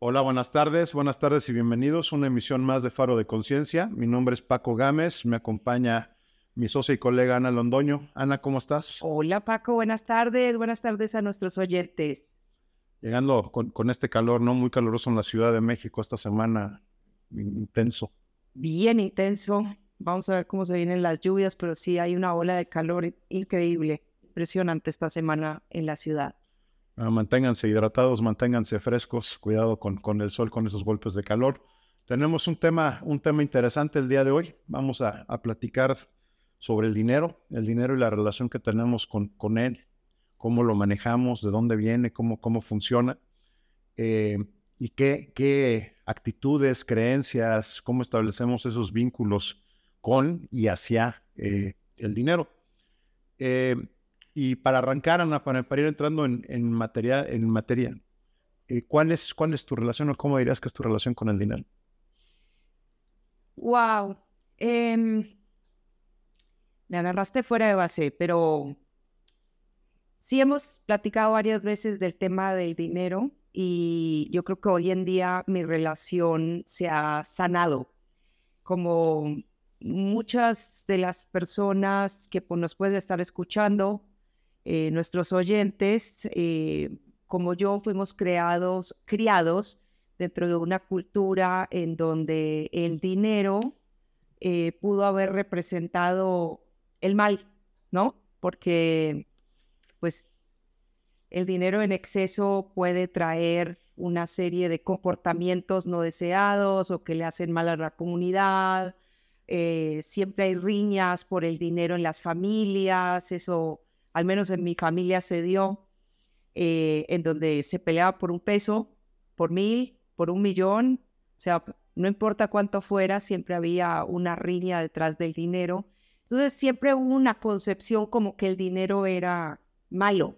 Hola, buenas tardes, buenas tardes y bienvenidos a una emisión más de Faro de Conciencia. Mi nombre es Paco Gámez, me acompaña mi socia y colega Ana Londoño. Ana, ¿cómo estás? Hola Paco, buenas tardes, buenas tardes a nuestros oyentes. Llegando con, con este calor, ¿no? Muy caluroso en la Ciudad de México esta semana, intenso. Bien intenso. Vamos a ver cómo se vienen las lluvias, pero sí hay una ola de calor increíble, impresionante esta semana en la ciudad. Ah, manténganse hidratados, manténganse frescos, cuidado con, con, el sol, con esos golpes de calor. Tenemos un tema, un tema interesante el día de hoy. Vamos a, a platicar sobre el dinero, el dinero y la relación que tenemos con, con él, cómo lo manejamos, de dónde viene, cómo, cómo funciona, eh, y qué, qué actitudes, creencias, cómo establecemos esos vínculos con y hacia eh, el dinero. Eh, y para arrancar, Ana, para, ir entrando en, en materia, en materia eh, ¿cuál, es, ¿cuál es tu relación o cómo dirías que es tu relación con el dinero? Wow. Em, me agarraste fuera de base, pero sí hemos platicado varias veces del tema del dinero y yo creo que hoy en día mi relación se ha sanado. Como muchas de las personas que pues, nos pueden estar escuchando, eh, nuestros oyentes, eh, como yo, fuimos creados, criados dentro de una cultura en donde el dinero eh, pudo haber representado el mal, ¿no? Porque, pues, el dinero en exceso puede traer una serie de comportamientos no deseados o que le hacen mal a la comunidad. siempre hay riñas por el dinero en las familias, eso al menos en mi familia se dio, eh, en donde se peleaba por un peso, por mil, por un millón, o sea, no importa cuánto fuera, siempre había una riña detrás del dinero. Entonces siempre hubo una concepción como que el dinero era malo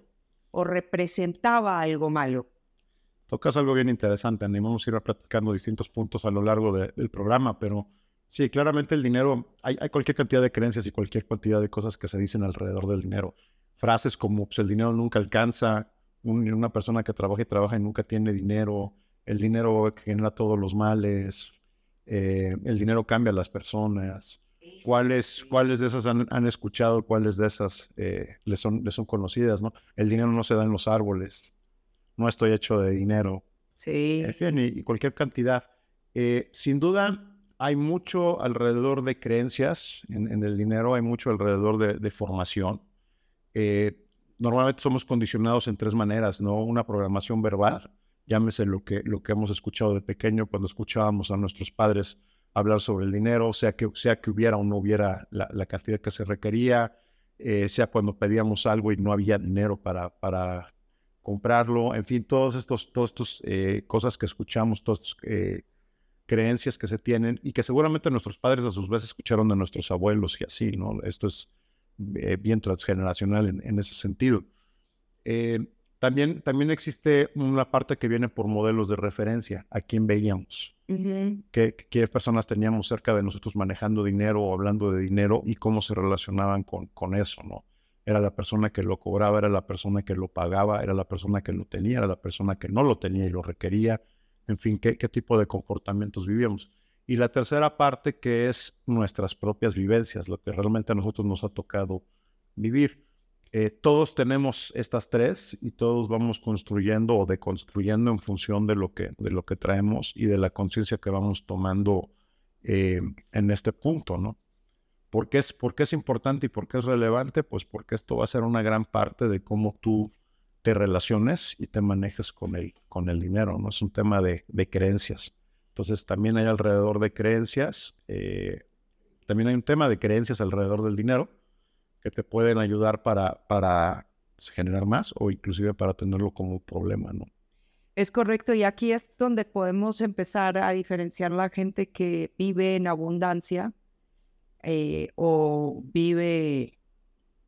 o representaba algo malo. Tocas algo bien interesante, animamos a ir platicando distintos puntos a lo largo del programa, pero sí, claramente el dinero, hay, cualquier cantidad de creencias y cualquier cantidad de cosas que se dicen alrededor del dinero frases como pues, el dinero nunca alcanza, una persona que trabaja y trabaja y nunca tiene dinero, el dinero genera todos los males, eh, el dinero cambia a las personas. ¿Cuáles, cuáles de esas han, escuchado? ¿Cuáles de esas eh, les, son, les son conocidas? ¿no? El dinero no se da en los árboles. No estoy hecho de dinero. Sí. En fin, y, cualquier cantidad. Eh, sin duda, hay mucho alrededor de creencias en, el dinero, hay mucho alrededor de formación. Eh, normalmente somos condicionados en tres maneras, ¿no? Una programación verbal, llámese lo que, lo que hemos escuchado de pequeño cuando escuchábamos a nuestros padres hablar sobre el dinero, sea que, sea que hubiera o no hubiera la, cantidad que se requería, eh, sea cuando pedíamos algo y no había dinero para, para comprarlo, en fin, todos estos, todos estos eh, cosas que escuchamos, todas estas creencias que se tienen y que seguramente nuestros padres a sus veces escucharon de nuestros abuelos y así, ¿no? Esto es eh, bien transgeneracional en, ese sentido. Eh, también, también existe una parte que viene por modelos de referencia, a quién veíamos, qué, personas teníamos cerca de nosotros manejando dinero o hablando de dinero y cómo se relacionaban con, con eso, ¿no? Era la persona que lo cobraba, era la persona que lo pagaba, era la persona que lo tenía, era la persona que no lo tenía y lo requería, en fin, qué, qué tipo de comportamientos vivíamos. Y la tercera parte que es nuestras propias vivencias, lo que realmente a nosotros nos ha tocado vivir. Eh, todos tenemos estas tres y todos vamos construyendo o deconstruyendo en función de lo que, de lo que traemos y de la conciencia que vamos tomando eh, en este punto, ¿no? ¿Por qué, es, ¿Por qué es importante y por qué es relevante? Pues porque esto va a ser una gran parte de cómo tú te relaciones y te manejes con el, con el dinero, ¿no? Es un tema de, de creencias. Entonces también hay alrededor de creencias, eh, también hay un tema de creencias alrededor del dinero que te pueden ayudar para, para generar más o inclusive para tenerlo como problema, ¿no? Es correcto, y aquí es donde podemos empezar a diferenciar la gente que vive en abundancia eh, o vive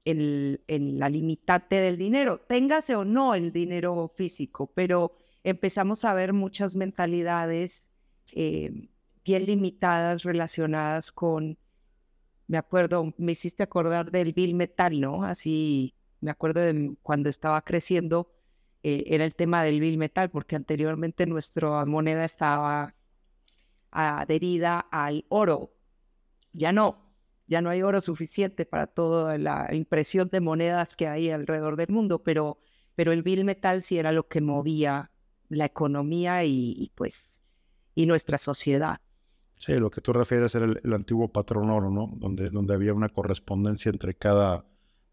en, en, la limitante del dinero, téngase o no el dinero físico, pero empezamos a ver muchas mentalidades eh, bien limitadas relacionadas con, me acuerdo, me hiciste acordar del Bill Metal, ¿no? Así, me acuerdo de cuando estaba creciendo, eh, era el tema del bill metal, porque anteriormente nuestra moneda estaba adherida al oro. Ya no, ya no hay oro suficiente para toda la impresión de monedas que hay alrededor del mundo, pero, pero el bill metal sí era lo que movía la economía y, pues y nuestra sociedad. Sí, lo que tú refieres era el, antiguo patrón oro, ¿no? Donde, donde había una correspondencia entre cada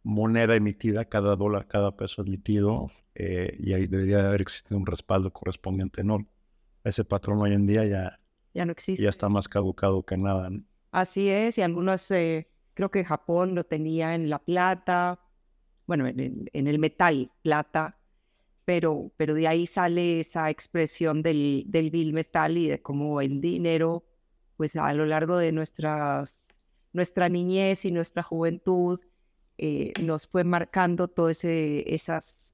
moneda emitida, cada dólar, cada peso emitido, eh, y ahí debería haber existido un respaldo correspondiente, ¿no? Ese patrón hoy en día ya, ya no existe. Ya está más caducado que nada, ¿no? Así es, y algunos, eh, creo que Japón lo tenía en la plata, bueno, en, el metal, plata, pero, pero de ahí sale esa expresión del, del bill metal y de cómo el dinero, pues a lo largo de nuestra niñez y nuestra juventud, eh, nos fue marcando todos esos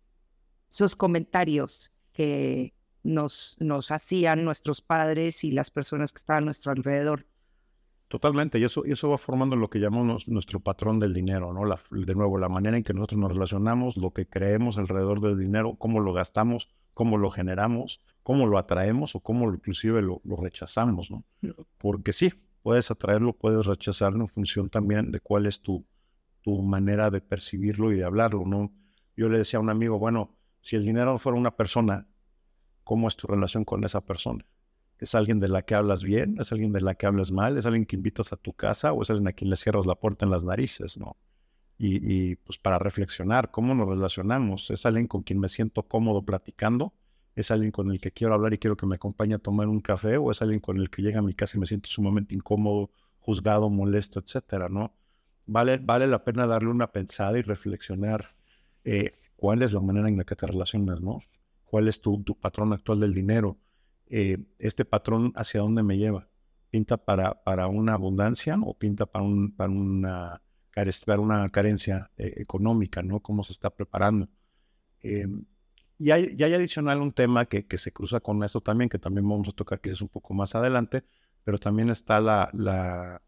comentarios que nos, nos hacían nuestros padres y las personas que estaban a nuestro alrededor. Totalmente, y eso, y eso va formando lo que llamamos nuestro patrón del dinero, ¿no? La, de nuevo, la manera en que nosotros nos relacionamos, lo que creemos alrededor del dinero, cómo lo gastamos, cómo lo generamos, cómo lo atraemos o cómo inclusive lo, rechazamos, ¿no? Porque sí, puedes atraerlo, puedes rechazarlo en función también de cuál es tu, tu manera de percibirlo y de hablarlo, ¿no? Yo le decía a un amigo, bueno, si el dinero fuera una persona, ¿cómo es tu relación con esa persona? ¿Es alguien de la que hablas bien? ¿Es alguien de la que hablas mal? ¿Es alguien que invitas a tu casa o es alguien a quien le cierras la puerta en las narices? ¿no? Y, pues para reflexionar, ¿cómo nos relacionamos? ¿Es alguien con quien me siento cómodo platicando? ¿Es alguien con el que quiero hablar y quiero que me acompañe a tomar un café? ¿O es alguien con el que llega a mi casa y me siento sumamente incómodo, juzgado, molesto, etcétera? ¿no? Vale, vale la pena darle una pensada y reflexionar eh, cuál es la manera en la que te relacionas, ¿no? ¿Cuál es tu, tu patrón actual del dinero? Eh, este patrón hacia dónde me lleva. ¿Pinta para, para una abundancia o pinta para, un, para, una, para una carencia eh, económica? ¿no? ¿Cómo se está preparando? Em, y, hay, hay adicional un tema que, que, se cruza con esto también, que también vamos a tocar quizás un poco más adelante, pero también está la, la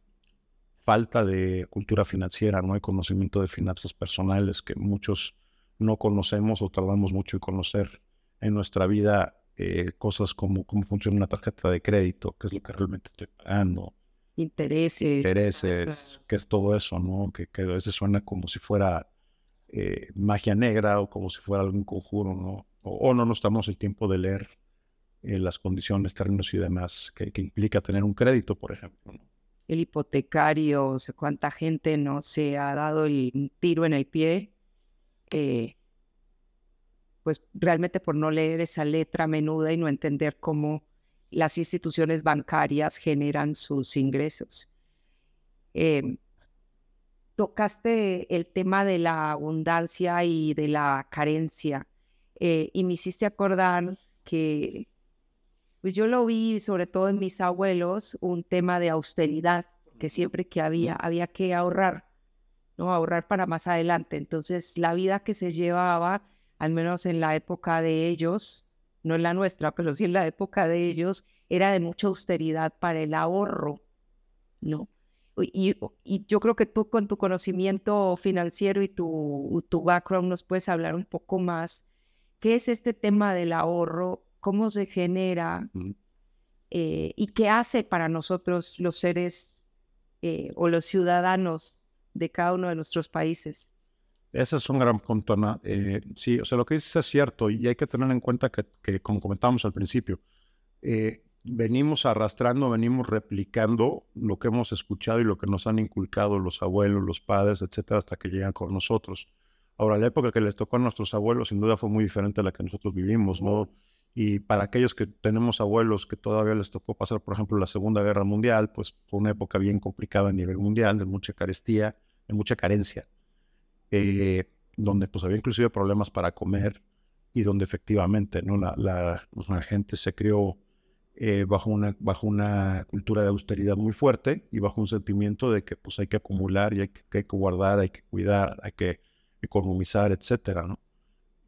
falta de cultura financiera, no hay conocimiento de finanzas personales que muchos no conocemos o tardamos mucho en conocer en nuestra vida eh, cosas como cómo funciona una tarjeta de crédito, qué es lo que realmente estoy pagando. Intereses. Intereses, qué es todo eso, ¿no? Que, que a veces suena como si fuera eh, magia negra o como si fuera algún conjuro, ¿no? O, no nos damos el tiempo de leer eh, las condiciones, términos y demás que, implica tener un crédito, por ejemplo. El hipotecario, o sea, cuánta gente no se ha dado el tiro en el pie eh, pues realmente por no leer esa letra menuda y no entender cómo las instituciones bancarias generan sus ingresos. Em, tocaste el tema de la abundancia y de la carencia eh, y me hiciste acordar que pues yo lo vi sobre todo en mis abuelos un tema de austeridad, que siempre que había había que ahorrar, no ahorrar para más adelante. Entonces la vida que se llevaba al menos en la época de ellos, no en la nuestra, pero sí en la época de ellos, era de mucha austeridad para el ahorro, ¿no? Y, yo creo que tú con tu conocimiento financiero y tu, tu background nos puedes hablar un poco más. ¿Qué es este tema del ahorro? ¿Cómo se genera? Eh, ¿Y qué hace para nosotros los seres eh, o los ciudadanos de cada uno de nuestros países? Ese es un gran punto, Ana. Eh, sí, o sea, lo que dices es cierto y hay que tener en cuenta que, como comentábamos al principio, eh, venimos arrastrando, venimos replicando lo que hemos escuchado y lo que nos han inculcado los abuelos, los padres, etcétera, hasta que llegan con nosotros. Ahora, la época que les tocó a nuestros abuelos sin duda fue muy diferente a la que nosotros vivimos, ¿no? Y para aquellos que tenemos abuelos que todavía les tocó pasar, por ejemplo, la Segunda Guerra Mundial, pues fue una época bien complicada a nivel mundial, de mucha carestía, de mucha carencia. Eh, donde pues había inclusive problemas para comer y donde efectivamente ¿no? la, la, gente se crió eh, bajo, una, bajo una cultura de austeridad muy fuerte y bajo un sentimiento de que pues hay que acumular y hay que, hay que guardar, hay que cuidar, hay que economizar, etcétera, ¿no?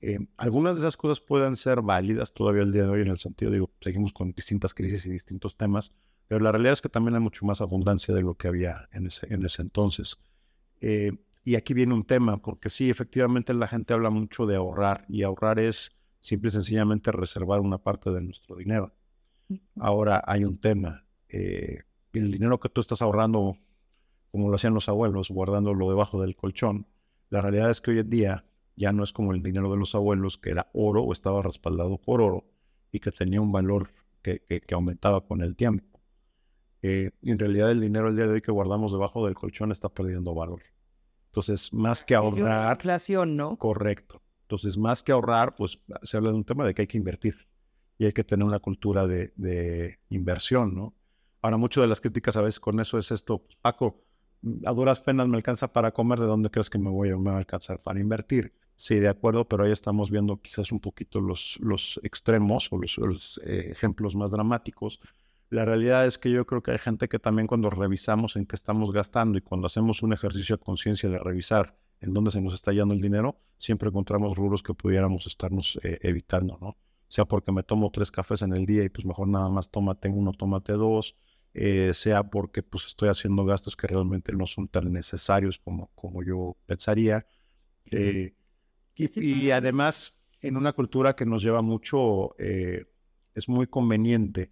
Eh, algunas de esas cosas pueden ser válidas todavía el día de hoy en el sentido, digo, seguimos con distintas crisis y distintos temas, pero la realidad es que también hay mucho más abundancia de lo que había en ese, en ese entonces. Y aquí viene un tema, porque sí, efectivamente la gente habla mucho de ahorrar y ahorrar es simple y sencillamente reservar una parte de nuestro dinero. Ahora hay un tema. Eh, el dinero que tú estás ahorrando, como lo hacían los abuelos, guardándolo debajo del colchón, la realidad es que hoy en día ya no es como el dinero de los abuelos, que era oro o estaba respaldado por oro y que tenía un valor que, aumentaba con el tiempo. Eh, en realidad el dinero el día de hoy que guardamos debajo del colchón está perdiendo valor. Entonces, más que ahorrar... inflación, ¿no? Correcto. Entonces, más que ahorrar, pues se habla de un tema de que hay que invertir y hay que tener una cultura de, inversión, ¿no? Ahora, muchas de las críticas a veces con eso es esto, Paco, a duras penas me alcanza para comer, ¿de dónde crees que me voy a, me va a alcanzar para invertir? Sí, de acuerdo, pero ahí estamos viendo quizás un poquito los, los extremos o los, eh, ejemplos más dramáticos. La realidad es que yo creo que hay gente que también cuando revisamos en qué estamos gastando y cuando hacemos un ejercicio de conciencia de revisar en dónde se nos está yendo el dinero, siempre encontramos rubros que pudiéramos estarnos eh, evitando, ¿no? Sea porque me tomo tres cafés en el día y pues mejor nada más tómate uno, tómate dos, eh, sea porque pues estoy haciendo gastos que realmente no son tan necesarios como, como yo pensaría. Y, además, en una cultura que nos lleva mucho, eh, es muy conveniente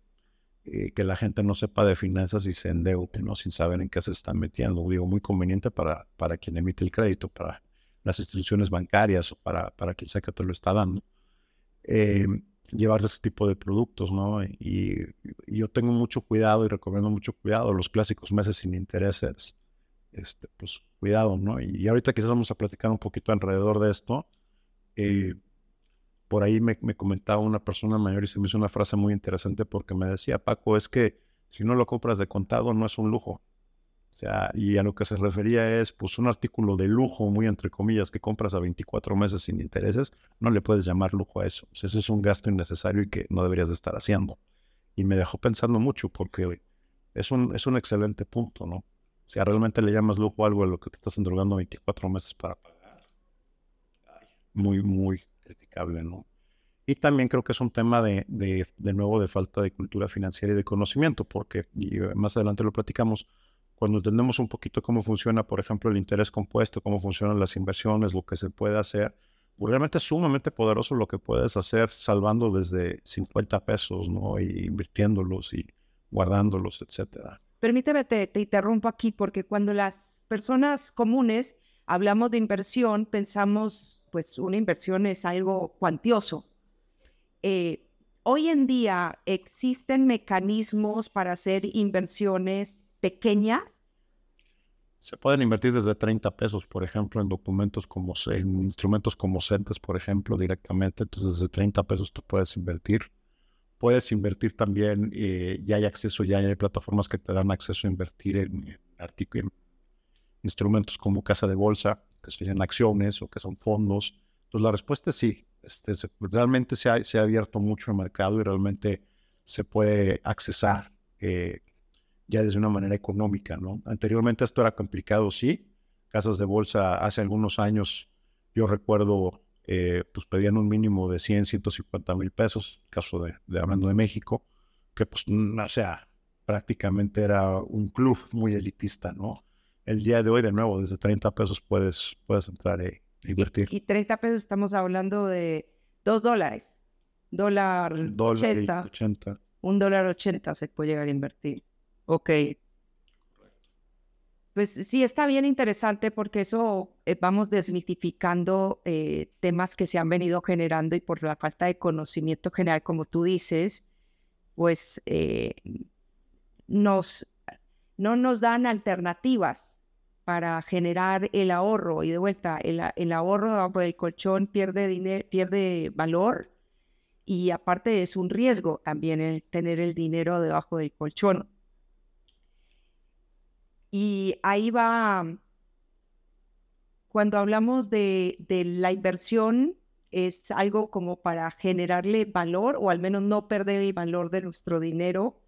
eh, que la gente no sepa de finanzas y se endeude, ¿no? Sin saber en qué se están metiendo. Digo, muy conveniente para, para quien emite el crédito, para las instituciones bancarias o para, para quien sea que te lo está dando. Eh, llevar ese tipo de productos, ¿no? Y, yo tengo mucho cuidado y recomiendo mucho cuidado. Los clásicos meses sin intereses, este, pues cuidado, ¿no? Y, y ahorita quizás vamos a platicar un poquito alrededor de esto. Eh, por ahí me, comentaba una persona mayor y se me hizo una frase muy interesante porque me decía, Paco, es que si no lo compras de contado no es un lujo. O sea, y a lo que se refería es, pues un artículo de lujo, muy entre comillas, que compras a 24 meses sin intereses, no le puedes llamar lujo a eso. O sea, eso es un gasto innecesario y que no deberías de estar haciendo. Y me dejó pensando mucho porque es un, es un excelente punto, ¿no? O sea, realmente le llamas lujo algo a lo que te estás endrogando 24 meses para pagar muy, muy criticable, ¿no? Y también creo que es un tema de, de, nuevo, de falta de cultura financiera y de conocimiento, porque, y eh, más adelante lo platicamos, cuando entendemos un poquito cómo funciona, por ejemplo, el interés compuesto, cómo funcionan las inversiones, lo que se puede hacer, pues realmente es sumamente poderoso lo que puedes hacer salvando desde 50 pesos, ¿no? Y invirtiéndolos y guardándolos, etcétera. Permíteme, te, te interrumpo aquí, porque cuando las personas comunes hablamos de inversión, pensamos pues una inversión es algo cuantioso. Eh, hoy en día existen mecanismos para hacer inversiones pequeñas. Se pueden invertir desde 30 pesos, por ejemplo, en documentos como en instrumentos como CENTES, por ejemplo, directamente. Entonces, desde 30 pesos tú puedes invertir. Puedes invertir también, eh, ya hay acceso, ya hay plataformas que te dan acceso a invertir en, en instrumentos como casa de bolsa, que serían acciones o que son fondos. Entonces la respuesta es sí. Este, realmente se ha, se ha, abierto mucho el mercado y realmente se puede accesar eh, ya desde una manera económica, ¿no? Anteriormente esto era complicado, sí. Casas de bolsa hace algunos años, yo recuerdo, eh, pues pedían un mínimo de 100, 150 mil pesos, caso de, de hablando de México, que pues, o sea, prácticamente era un club muy elitista, ¿no? El día de hoy, de nuevo, desde 30 pesos puedes, puedes entrar e invertir. Y, 30 pesos estamos hablando de 2 dólares. Dólar, 80, Un dólar 80 se puede llegar a invertir. Ok. Pues sí, está bien interesante porque eso eh, vamos desmitificando eh, temas que se han venido generando y por la falta de conocimiento general, como tú dices, pues eh, nos, no nos dan alternativas para generar el ahorro y de vuelta, el, ahorro debajo del colchón pierde, dinero, pierde valor y aparte es un riesgo también el tener el dinero debajo del colchón. Y ahí va, cuando hablamos de, de la inversión, es algo como para generarle valor o al menos no perder el valor de nuestro dinero.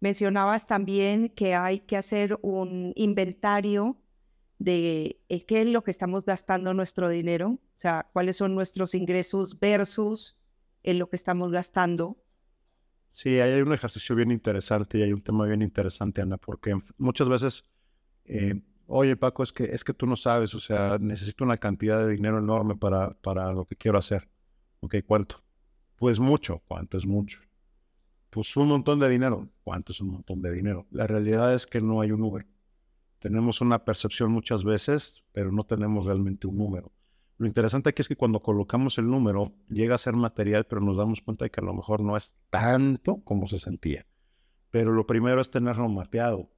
Mencionabas también que hay que hacer un inventario de eh, qué es lo que estamos gastando nuestro dinero, o sea, cuáles son nuestros ingresos versus en lo que estamos gastando. Sí, hay un ejercicio bien interesante y hay un tema bien interesante, Ana, porque muchas veces, eh, oye Paco, es que, es que tú no sabes, o sea, necesito una cantidad de dinero enorme para, para lo que quiero hacer. Ok, ¿cuánto? Pues mucho, ¿cuánto es mucho? Pues un montón de dinero, ¿cuánto es un montón de dinero? La realidad es que no hay un número. Tenemos una percepción muchas veces, pero no tenemos realmente un número. Lo interesante aquí es que cuando colocamos el número, llega a ser material, pero nos damos cuenta de que a lo mejor no es tanto como se sentía. Pero lo primero es tenerlo mapeado.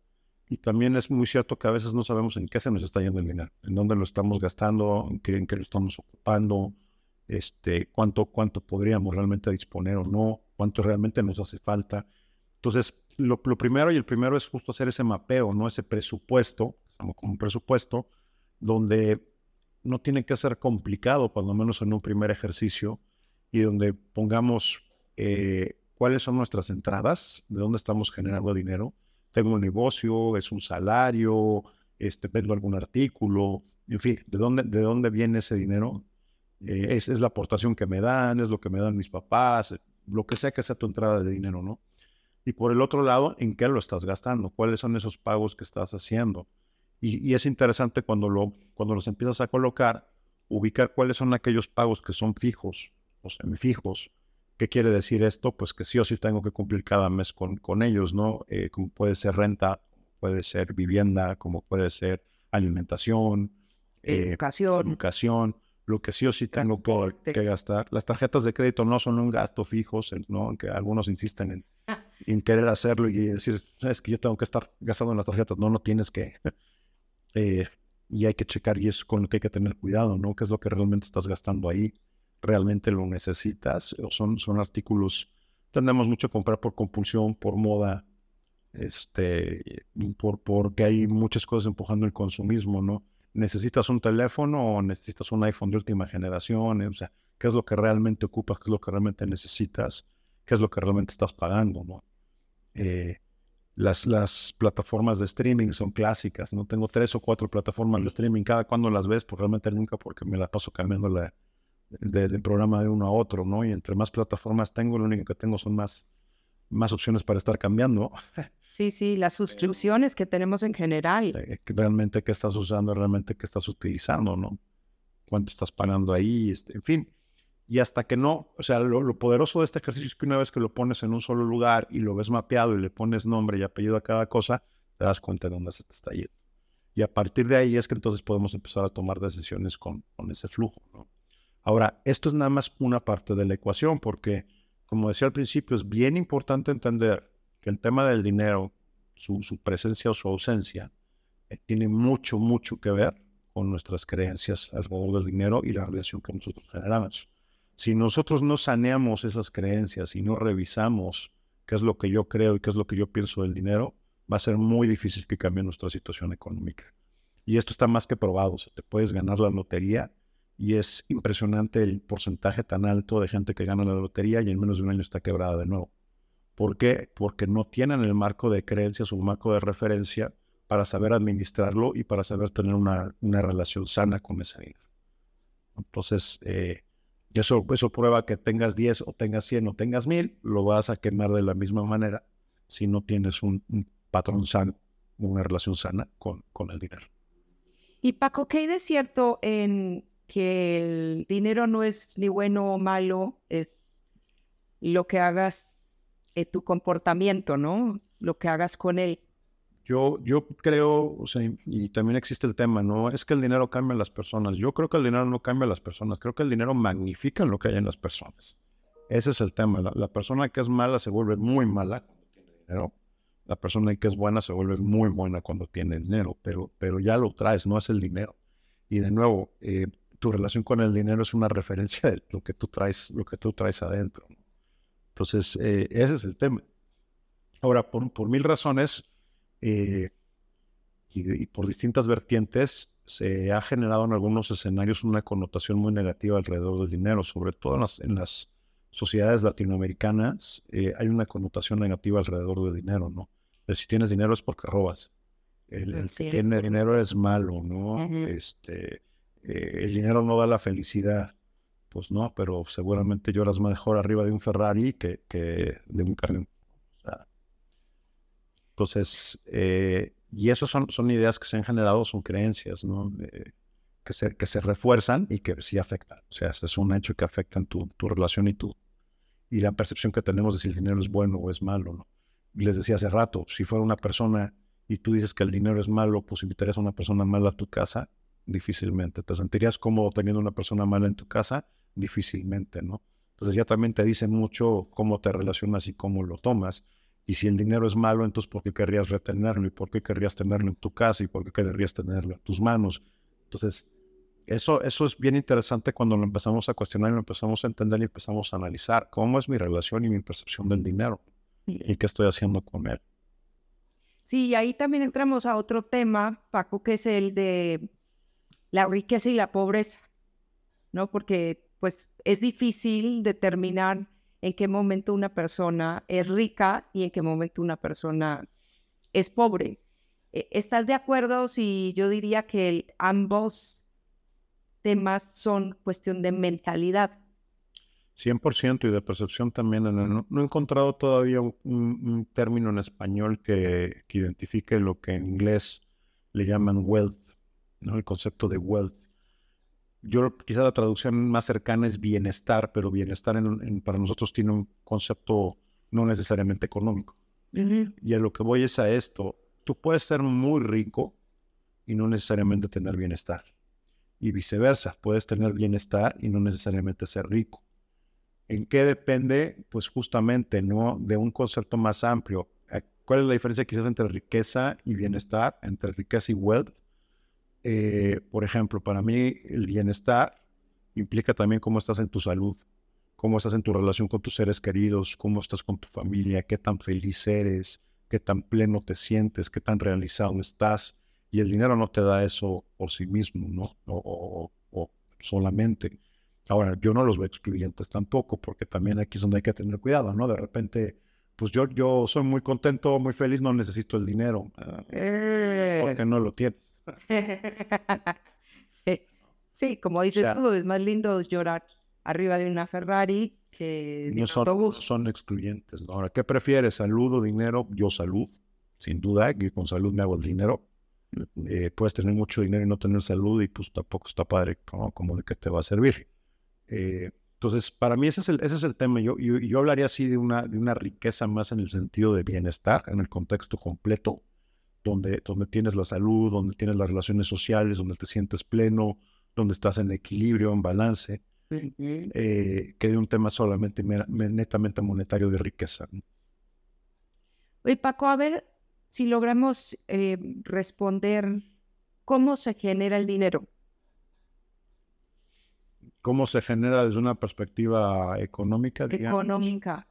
Y también es muy cierto que a veces no sabemos en qué se nos está yendo el dinero, en dónde lo estamos gastando, en qué, en qué lo estamos ocupando, este, cuánto, cuánto podríamos realmente disponer o no, cuánto realmente nos hace falta. Entonces, lo, primero y el primero es justo hacer ese mapeo, ¿no? Ese presupuesto, como un presupuesto, donde no tiene que ser complicado, por lo menos en un primer ejercicio, y donde pongamos eh, cuáles son nuestras entradas, de dónde estamos generando dinero. Tengo un negocio, es un salario, este, vendo algún artículo, en fin, de dónde, de dónde viene ese dinero. Eh, es, es, la aportación que me dan, es lo que me dan mis papás, lo que sea que sea tu entrada de dinero, ¿no? Y por el otro lado, ¿en qué lo estás gastando? ¿Cuáles son esos pagos que estás haciendo? Y, es interesante cuando, lo, cuando los empiezas a colocar, ubicar cuáles son aquellos pagos que son fijos o semifijos. ¿Qué quiere decir esto? Pues que sí o sí tengo que cumplir cada mes con, con ellos, ¿no? Eh, como puede ser renta, puede ser vivienda, como puede ser alimentación, eh, educación. educación, lo que sí o sí tengo que, que, gastar. Las tarjetas de crédito no son un gasto fijo, ¿no? Aunque algunos insisten en. En querer hacerlo y decir, es que yo tengo que estar gastando en las tarjetas. No, no tienes que. Eh, y hay que checar y es con lo que hay que tener cuidado, ¿no? ¿Qué es lo que realmente estás gastando ahí? ¿Realmente lo necesitas? ¿O son, son artículos? Tendemos mucho a comprar por compulsión, por moda, este, por, porque hay muchas cosas empujando el consumismo, ¿no? ¿Necesitas un teléfono o necesitas un iPhone de última generación? O sea, ¿qué es lo que realmente ocupas? ¿Qué es lo que realmente necesitas? ¿Qué es lo que realmente estás pagando, no? Eh, las, las plataformas de streaming son clásicas, ¿no? Tengo tres o cuatro plataformas de streaming, cada cuando las ves, pues realmente nunca porque me la paso cambiando la, de, programa de uno a otro, ¿no? Y entre más plataformas tengo, lo único que tengo son más, más opciones para estar cambiando. Sí, sí, las suscripciones que tenemos en general. Eh, realmente qué estás usando, realmente qué estás utilizando, ¿no? Cuánto estás pagando ahí, este, en fin. Y hasta que no, o sea, lo, poderoso de este ejercicio es que una vez que lo pones en un solo lugar y lo ves mapeado y le pones nombre y apellido a cada cosa, te das cuenta de dónde se te está yendo. Y a partir de ahí es que entonces podemos empezar a tomar decisiones con, con ese flujo. Ahora, esto es nada más una parte de la ecuación, porque, como decía al principio, es bien importante entender que el tema del dinero, su, su presencia o su ausencia, eh, tiene mucho, mucho que ver con nuestras creencias alrededor del dinero y la relación que nosotros generamos. Si nosotros no saneamos esas creencias y no revisamos qué es lo que yo creo y qué es lo que yo pienso del dinero, va a ser muy difícil que cambie nuestra situación económica. Y esto está más que probado. O te puedes ganar la lotería y es impresionante el porcentaje tan alto de gente que gana la lotería y en menos de un año está quebrada de nuevo. ¿Por qué? Porque no tienen el marco de creencias o un marco de referencia para saber administrarlo y para saber tener una, una relación sana con ese dinero. Entonces, eh, y eso, eso prueba que tengas 10 o tengas 100 o tengas 1000, lo vas a quemar de la misma manera si no tienes un, patrón sano, una relación sana con, con, el dinero. Y Paco, ¿qué hay de cierto en que el dinero no es ni bueno o malo? Es lo que hagas, en tu comportamiento, ¿no? Lo que hagas con él. Yo, yo creo, o sea, y también existe el tema, ¿no? Es que el dinero cambia a las personas. Yo creo que el dinero no cambia a las personas, creo que el dinero magnifica lo que hay en las personas. Ese es el tema. La, persona que es mala se vuelve muy mala cuando tiene dinero. La persona que es buena se vuelve muy buena cuando tiene dinero, pero, pero ya lo traes, no es el dinero. Y de nuevo, eh, tu relación con el dinero es una referencia de lo que tú traes, lo que tú traes adentro. Entonces, eh, ese es el tema. Ahora, por, por mil razones, eh, y, por distintas vertientes se ha generado en algunos escenarios una connotación muy negativa alrededor del dinero, sobre todo en las, sociedades latinoamericanas eh, hay una connotación negativa alrededor del dinero, ¿no? si tienes dinero es porque robas. El, que tiene dinero es malo, ¿no? Este, eh, el dinero no da la felicidad, pues no, pero seguramente lloras mejor arriba de un Ferrari que, que de un carro entonces, eh, y esas son, son ideas que se han generado, son creencias, ¿no? que, se, que se refuerzan y que sí afectan. O sea, es un hecho que afectan tu, tu relación y tu, y la percepción que tenemos de si el dinero es bueno o es malo. ¿no? Les decía hace rato, si fuera una persona y tú dices que el dinero es malo, pues invitarías a una persona mala a tu casa, difícilmente. ¿Te sentirías cómodo teniendo una persona mala en tu casa? Difícilmente, ¿no? Entonces ya también te dice mucho cómo te relacionas y cómo lo tomas. Y si el dinero es malo, entonces ¿por qué querrías retenerlo? ¿Y por qué querrías tenerlo en tu casa? ¿Y por qué querrías tenerlo en tus manos? Entonces, eso, eso es bien interesante cuando lo empezamos a cuestionar y lo empezamos a entender y empezamos a analizar cómo es mi relación y mi percepción del dinero y qué estoy haciendo con él. Sí, ahí también entramos a otro tema, Paco, que es el de la riqueza y la pobreza, ¿no? Porque pues es difícil determinar en qué momento una persona es rica y en qué momento una persona es pobre. E, ¿Estás de acuerdo si yo diría que ambos temas son cuestión de mentalidad? 100% y de percepción también. No, he encontrado todavía un, término en español que, identifique lo que en inglés le llaman wealth, ¿no? el concepto de wealth. Yo quizá la traducción más cercana es bienestar, pero bienestar para nosotros tiene un concepto no necesariamente económico. Y a lo que voy es a esto. Tú puedes ser muy rico y no necesariamente tener bienestar. Y viceversa, puedes tener bienestar y no necesariamente ser rico. ¿En qué depende? Pues justamente, ¿no? De un concepto más amplio. Eh, ¿Cuál es la diferencia quizás entre riqueza y bienestar? Entre riqueza y wealth. Eh, por ejemplo, para mí el bienestar implica también cómo estás en tu salud, cómo estás en tu relación con tus seres queridos, cómo estás con tu familia, qué tan feliz eres, qué tan pleno te sientes, qué tan realizado estás. Y el dinero no te da eso por sí mismo, ¿no? o solamente. Ahora, yo no los veo excluyentes tampoco, porque también aquí es donde hay que tener cuidado, ¿no? De repente, pues yo, yo soy muy contento, muy feliz, no necesito el dinero, ah, porque no lo tienes. sí. como dices tú, es más lindo llorar arriba de una Ferrari que de son, autobús. Son excluyentes. ¿no? Ahora, ¿qué prefieres? ¿Salud o dinero? Yo salud, sin duda, que con salud me hago el dinero. Eh, puedes tener mucho dinero y no tener salud y pues tampoco está padre, ¿no? Como de qué te va a servir. Eh, entonces, para mí ese es el, ese es el tema. Yo, yo, hablaría así de una, de una riqueza más en el sentido de bienestar, en el contexto completo, donde, donde tienes la salud, donde tienes las relaciones sociales, donde te sientes pleno, donde estás en equilibrio, en balance, eh, que de un tema solamente netamente monetario de riqueza. Oye, Paco, a ver si logramos eh, responder cómo se genera el dinero cómo se genera desde una perspectiva económica. Económica.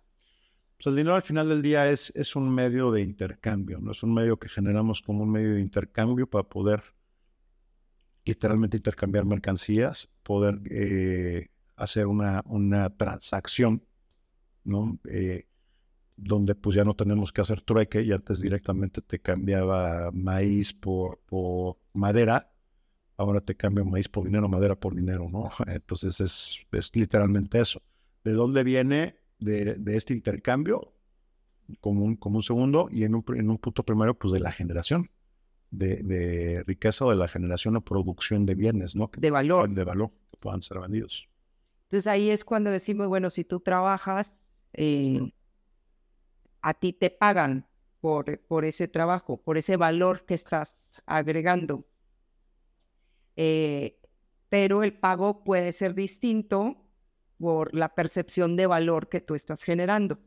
Pues el dinero al final del día es, es un medio de intercambio, no es un medio que generamos como un medio de intercambio para poder literalmente intercambiar mercancías, poder eh, hacer una, una transacción, ¿no? Eh, donde pues ya no tenemos que hacer trueque y antes directamente te cambiaba maíz por, por madera ahora te cambio maíz por dinero, madera por dinero, ¿no? Entonces es, es literalmente eso. ¿De dónde viene de, este intercambio? Como un, como un segundo y en un, en un punto primero, pues de la generación de, riqueza o de la generación o producción de bienes, ¿no? de valor. De valor que puedan ser vendidos. Entonces ahí es cuando decimos, bueno, si tú trabajas, eh, a ti te pagan por, por ese trabajo, por ese valor que estás agregando. Eh, pero el pago puede ser distinto por la percepción de valor que tú estás generando.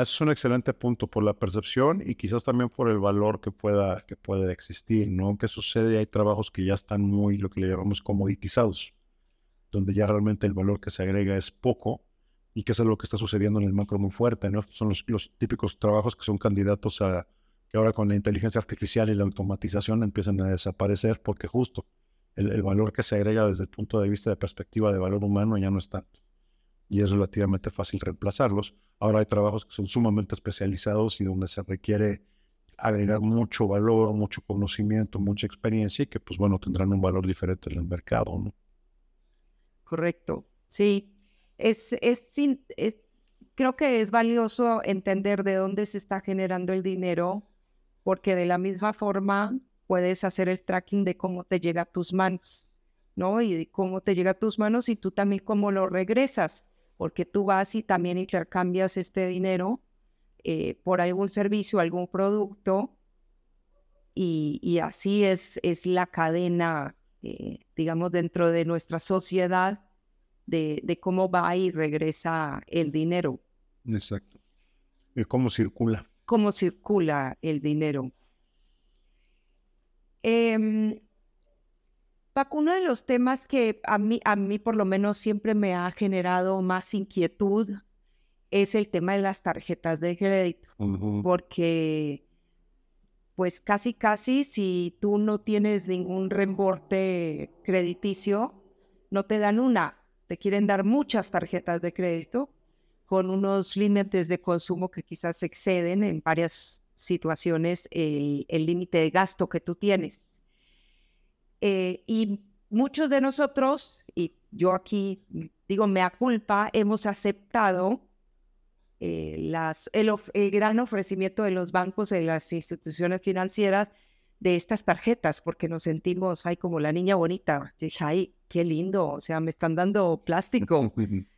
Es un excelente punto por la percepción y quizás también por el valor que pueda, que puede existir, ¿no? ¿Qué sucede? Hay trabajos que ya están muy, lo que le llamamos comoditizados, donde ya realmente el valor que se agrega es poco y que es lo que está sucediendo en el macro muy fuerte, ¿no? Son los, los típicos trabajos que son candidatos a, que ahora con la inteligencia artificial y la automatización empiezan a desaparecer porque justo el, valor que se agrega desde el punto de vista de perspectiva de valor humano ya no es tanto. Y es relativamente fácil reemplazarlos. Ahora hay trabajos que son sumamente especializados y donde se requiere agregar mucho valor, mucho conocimiento, mucha experiencia y que pues bueno tendrán un valor diferente en el mercado. Correcto. Sí. Es, es, es, creo que es valioso entender de dónde se está generando el dinero porque de la misma forma puedes hacer el tracking de cómo te llega a tus manos, ¿no? Y de cómo te llega a tus manos y tú también cómo lo regresas. porque tú vas y también intercambias este dinero eh, por algún servicio, algún producto, y, así es, es la cadena, eh, digamos, dentro de nuestra sociedad de, de, cómo va y regresa el dinero. Exacto. Y cómo circula. Cómo circula el dinero. Eh, Paco, uno de los temas que a mí, a mí por lo menos siempre me ha generado más inquietud es el tema de las tarjetas de crédito, porque pues casi casi si tú no tienes ningún reporte crediticio, no te dan una, te quieren dar muchas tarjetas de crédito con unos límites de consumo que quizás exceden en varias situaciones el límite de gasto que tú tienes. Eh, y muchos de nosotros, y yo aquí digo mea culpa, hemos aceptado eh, las, el, gran ofrecimiento de los bancos y las instituciones financieras de estas tarjetas, porque nos sentimos, ay, como la niña bonita. Dije, ay, qué lindo, o sea, me están dando plástico.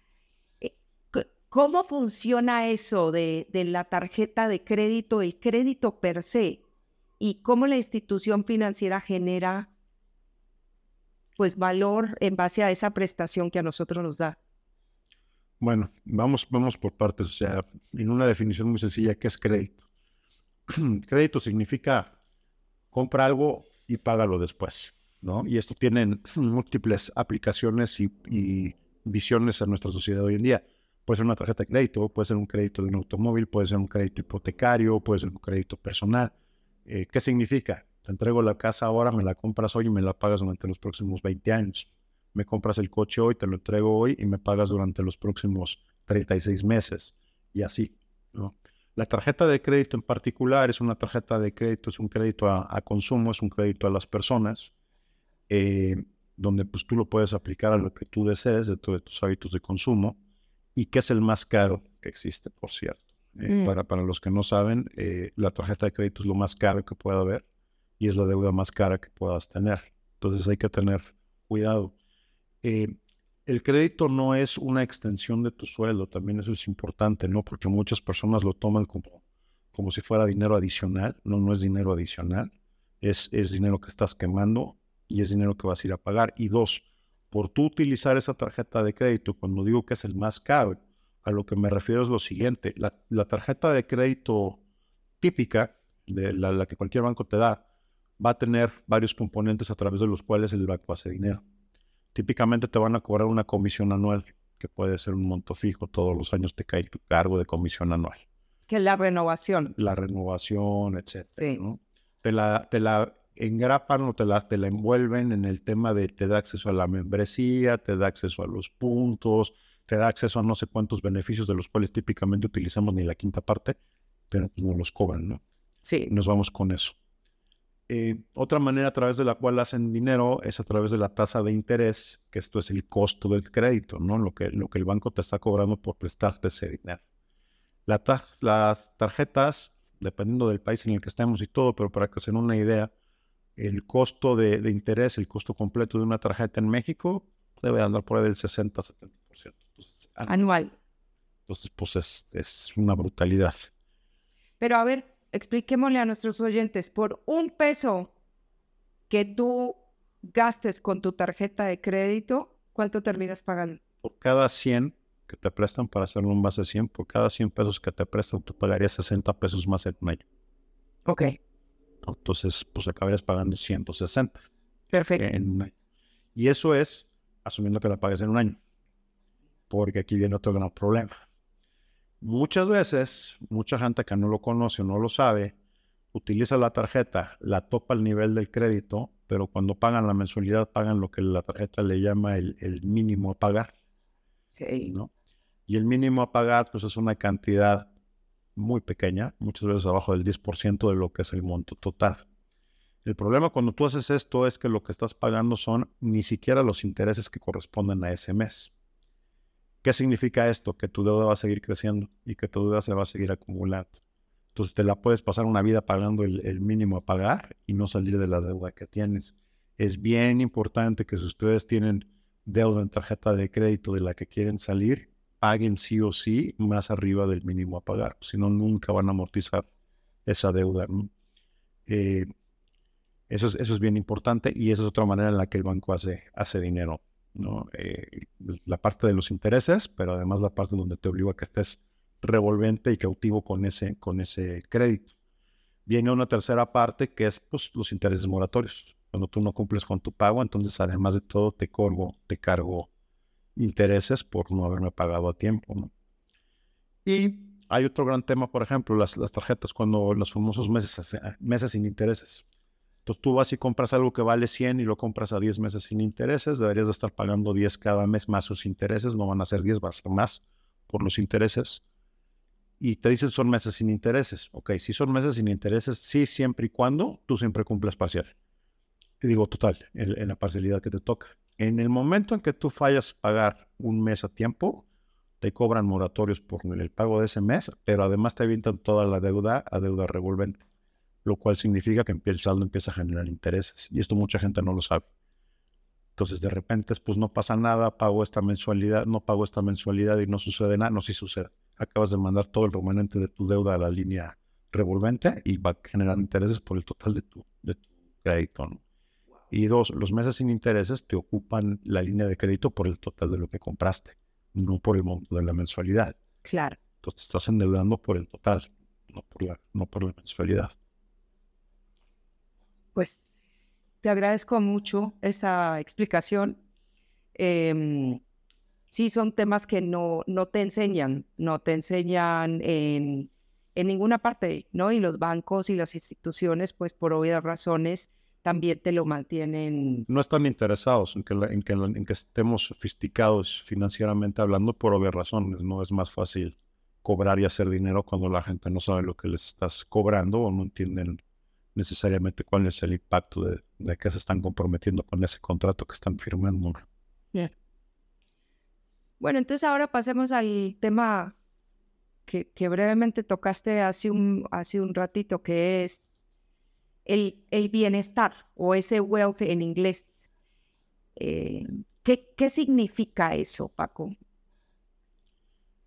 ¿Cómo funciona eso de, de la tarjeta de crédito, el crédito per se? ¿Y cómo la institución financiera genera pues valor en base a esa prestación que a nosotros nos da. Bueno, vamos, vamos por partes. O sea, en una definición muy sencilla, ¿qué es crédito? crédito significa compra algo y págalo después, ¿no? Y esto tiene múltiples aplicaciones y, visiones en nuestra sociedad hoy en día. Puede ser una tarjeta de crédito, puede ser un crédito de un automóvil, puede ser un crédito hipotecario, puede ser un crédito personal. Eh, ¿Qué significa? Te entrego la casa ahora, me la compras hoy y me la pagas durante los próximos 20 años. Me compras el coche hoy, te lo entrego hoy y me pagas durante los próximos 36 meses. Y así. La tarjeta de crédito en particular es una tarjeta de crédito, es un crédito a, consumo, es un crédito a las personas, eh, donde pues tú lo puedes aplicar a lo que tú desees de, tus hábitos de consumo y que es el más caro que existe, por cierto. Eh, mm. para, para los que no saben, eh, la tarjeta de crédito es lo más caro que puede haber y es la deuda más cara que puedas tener. Entonces hay que tener cuidado. Eh, el crédito no es una extensión de tu sueldo, también eso es importante, ¿no? Porque muchas personas lo toman como, como si fuera dinero adicional. No, no es dinero adicional. Es, es dinero que estás quemando y es dinero que vas a ir a pagar. Y dos, por tú utilizar esa tarjeta de crédito, cuando digo que es el más caro, a lo que me refiero es lo siguiente. La, la tarjeta de crédito típica, de la, la que cualquier banco te da, va a tener varios componentes a través de los cuales el banco hace dinero. Típicamente te van a cobrar una comisión anual, que puede ser un monto fijo, todos los años te cae tu cargo de comisión anual. Que la renovación. La renovación, etcétera. ¿no? Te, la, te la engrapan o te la, te la envuelven en el tema de te da acceso a la membresía, te da acceso a los puntos, te da acceso a no sé cuántos beneficios de los cuales típicamente utilizamos ni la quinta parte, pero pues no los cobran, ¿no? Sí. Nos vamos con eso. Eh, otra manera a través de la cual hacen dinero es a través de la tasa de interés, que esto es el costo del crédito, ¿no? Lo que, lo que el banco te está cobrando por prestarte ese dinero. las tarjetas, dependiendo del país en el que estemos y todo, pero para que se den una idea, el costo de, interés, el costo completo de una tarjeta en México debe andar por ahí del 60-70%. Anual. Entonces, pues es, es una brutalidad. Pero a ver, expliquémosle a nuestros oyentes, por un peso que tú gastes con tu tarjeta de crédito, ¿cuánto terminas pagando? Por cada 100 que te prestan para hacerlo un base 100, por cada 100 pesos que te prestan, tú pagarías 60 pesos más en un año. Entonces, pues acabarías pagando 160. Perfecto. En un año. Y eso es asumiendo que la pagues en un año. Porque aquí viene otro gran problema. Muchas veces, mucha gente que no lo conoce o no lo sabe, utiliza la tarjeta, la topa al nivel del crédito, pero cuando pagan la mensualidad pagan lo que la tarjeta le llama el, mínimo a pagar. ¿no? Y el mínimo a pagar pues es una cantidad muy pequeña, muchas veces abajo del 10% de lo que es el monto total. El problema cuando tú haces esto es que lo que estás pagando son ni siquiera los intereses que corresponden a ese mes. ¿Qué significa esto? Que tu deuda va a seguir creciendo y que tu deuda se va a seguir acumulando. Entonces te la puedes pasar una vida pagando el, mínimo a pagar y no salir de la deuda que tienes. Es bien importante que si ustedes tienen deuda en tarjeta de crédito de la que quieren salir, paguen sí o sí más arriba del mínimo a pagar, si no, nunca van a amortizar esa deuda. Eh, eso, es, eso es bien importante y esa es otra manera en la que el banco hace, hace dinero. ¿no? Eh, la parte de los intereses, pero además la parte donde te obliga a que estés revolvente y cautivo con ese, con ese crédito. Viene una tercera parte que es pues, los intereses moratorios. Cuando tú no cumples con tu pago, entonces además de todo te cargo, te cargo intereses por no haberme pagado a tiempo. Y hay otro gran tema, por ejemplo, las, las tarjetas, cuando los famosos meses, meses sin intereses. Entonces tú vas y compras algo que vale 100 y lo compras a 10 meses sin intereses, deberías de estar pagando 10 cada mes más sus intereses, no van a ser 10, va a ser más por los intereses. Y te dicen son meses sin intereses. Ok, si son meses sin intereses, sí, siempre y cuando tú siempre cumples parcial. Y digo total, en la parcialidad que te toca. En el momento en que tú fallas pagar un mes a tiempo, te cobran moratorios por el pago de ese mes, pero además te avientan toda la deuda a deuda revolvente, lo cual significa que el saldo empieza a generar intereses. Y esto mucha gente no lo sabe. Entonces de repente, pues no pasa nada, pago esta mensualidad, no pago esta mensualidad y no sucede nada, no sí sucede. Acabas de mandar todo el remanente de tu deuda a la línea revolvente y va a generar intereses por el total de tu, de tu crédito. ¿no? Y dos, los meses sin intereses te ocupan la línea de crédito por el total de lo que compraste, no por el monto de la mensualidad. Claro. Entonces te estás endeudando por el total, no por la, no por la mensualidad. Pues te agradezco mucho esa explicación. Em, sí, son temas que no, no te enseñan, no te enseñan en, en ninguna parte, ¿no? Y los bancos y las instituciones, pues por obvias razones, también te lo mantienen. No están interesados en que, en que, en que estemos sofisticados financieramente hablando por obvias razones. No es más fácil cobrar y hacer dinero cuando la gente no sabe lo que les estás cobrando o no entienden necesariamente cuál es el impacto de, de que se están comprometiendo con ese contrato que están firmando. Bien. Bueno, entonces ahora pasemos al tema que, que brevemente tocaste hace un, hace un ratito, que es el, bienestar o ese wealth en inglés. Eh, ¿qué, significa eso, Paco?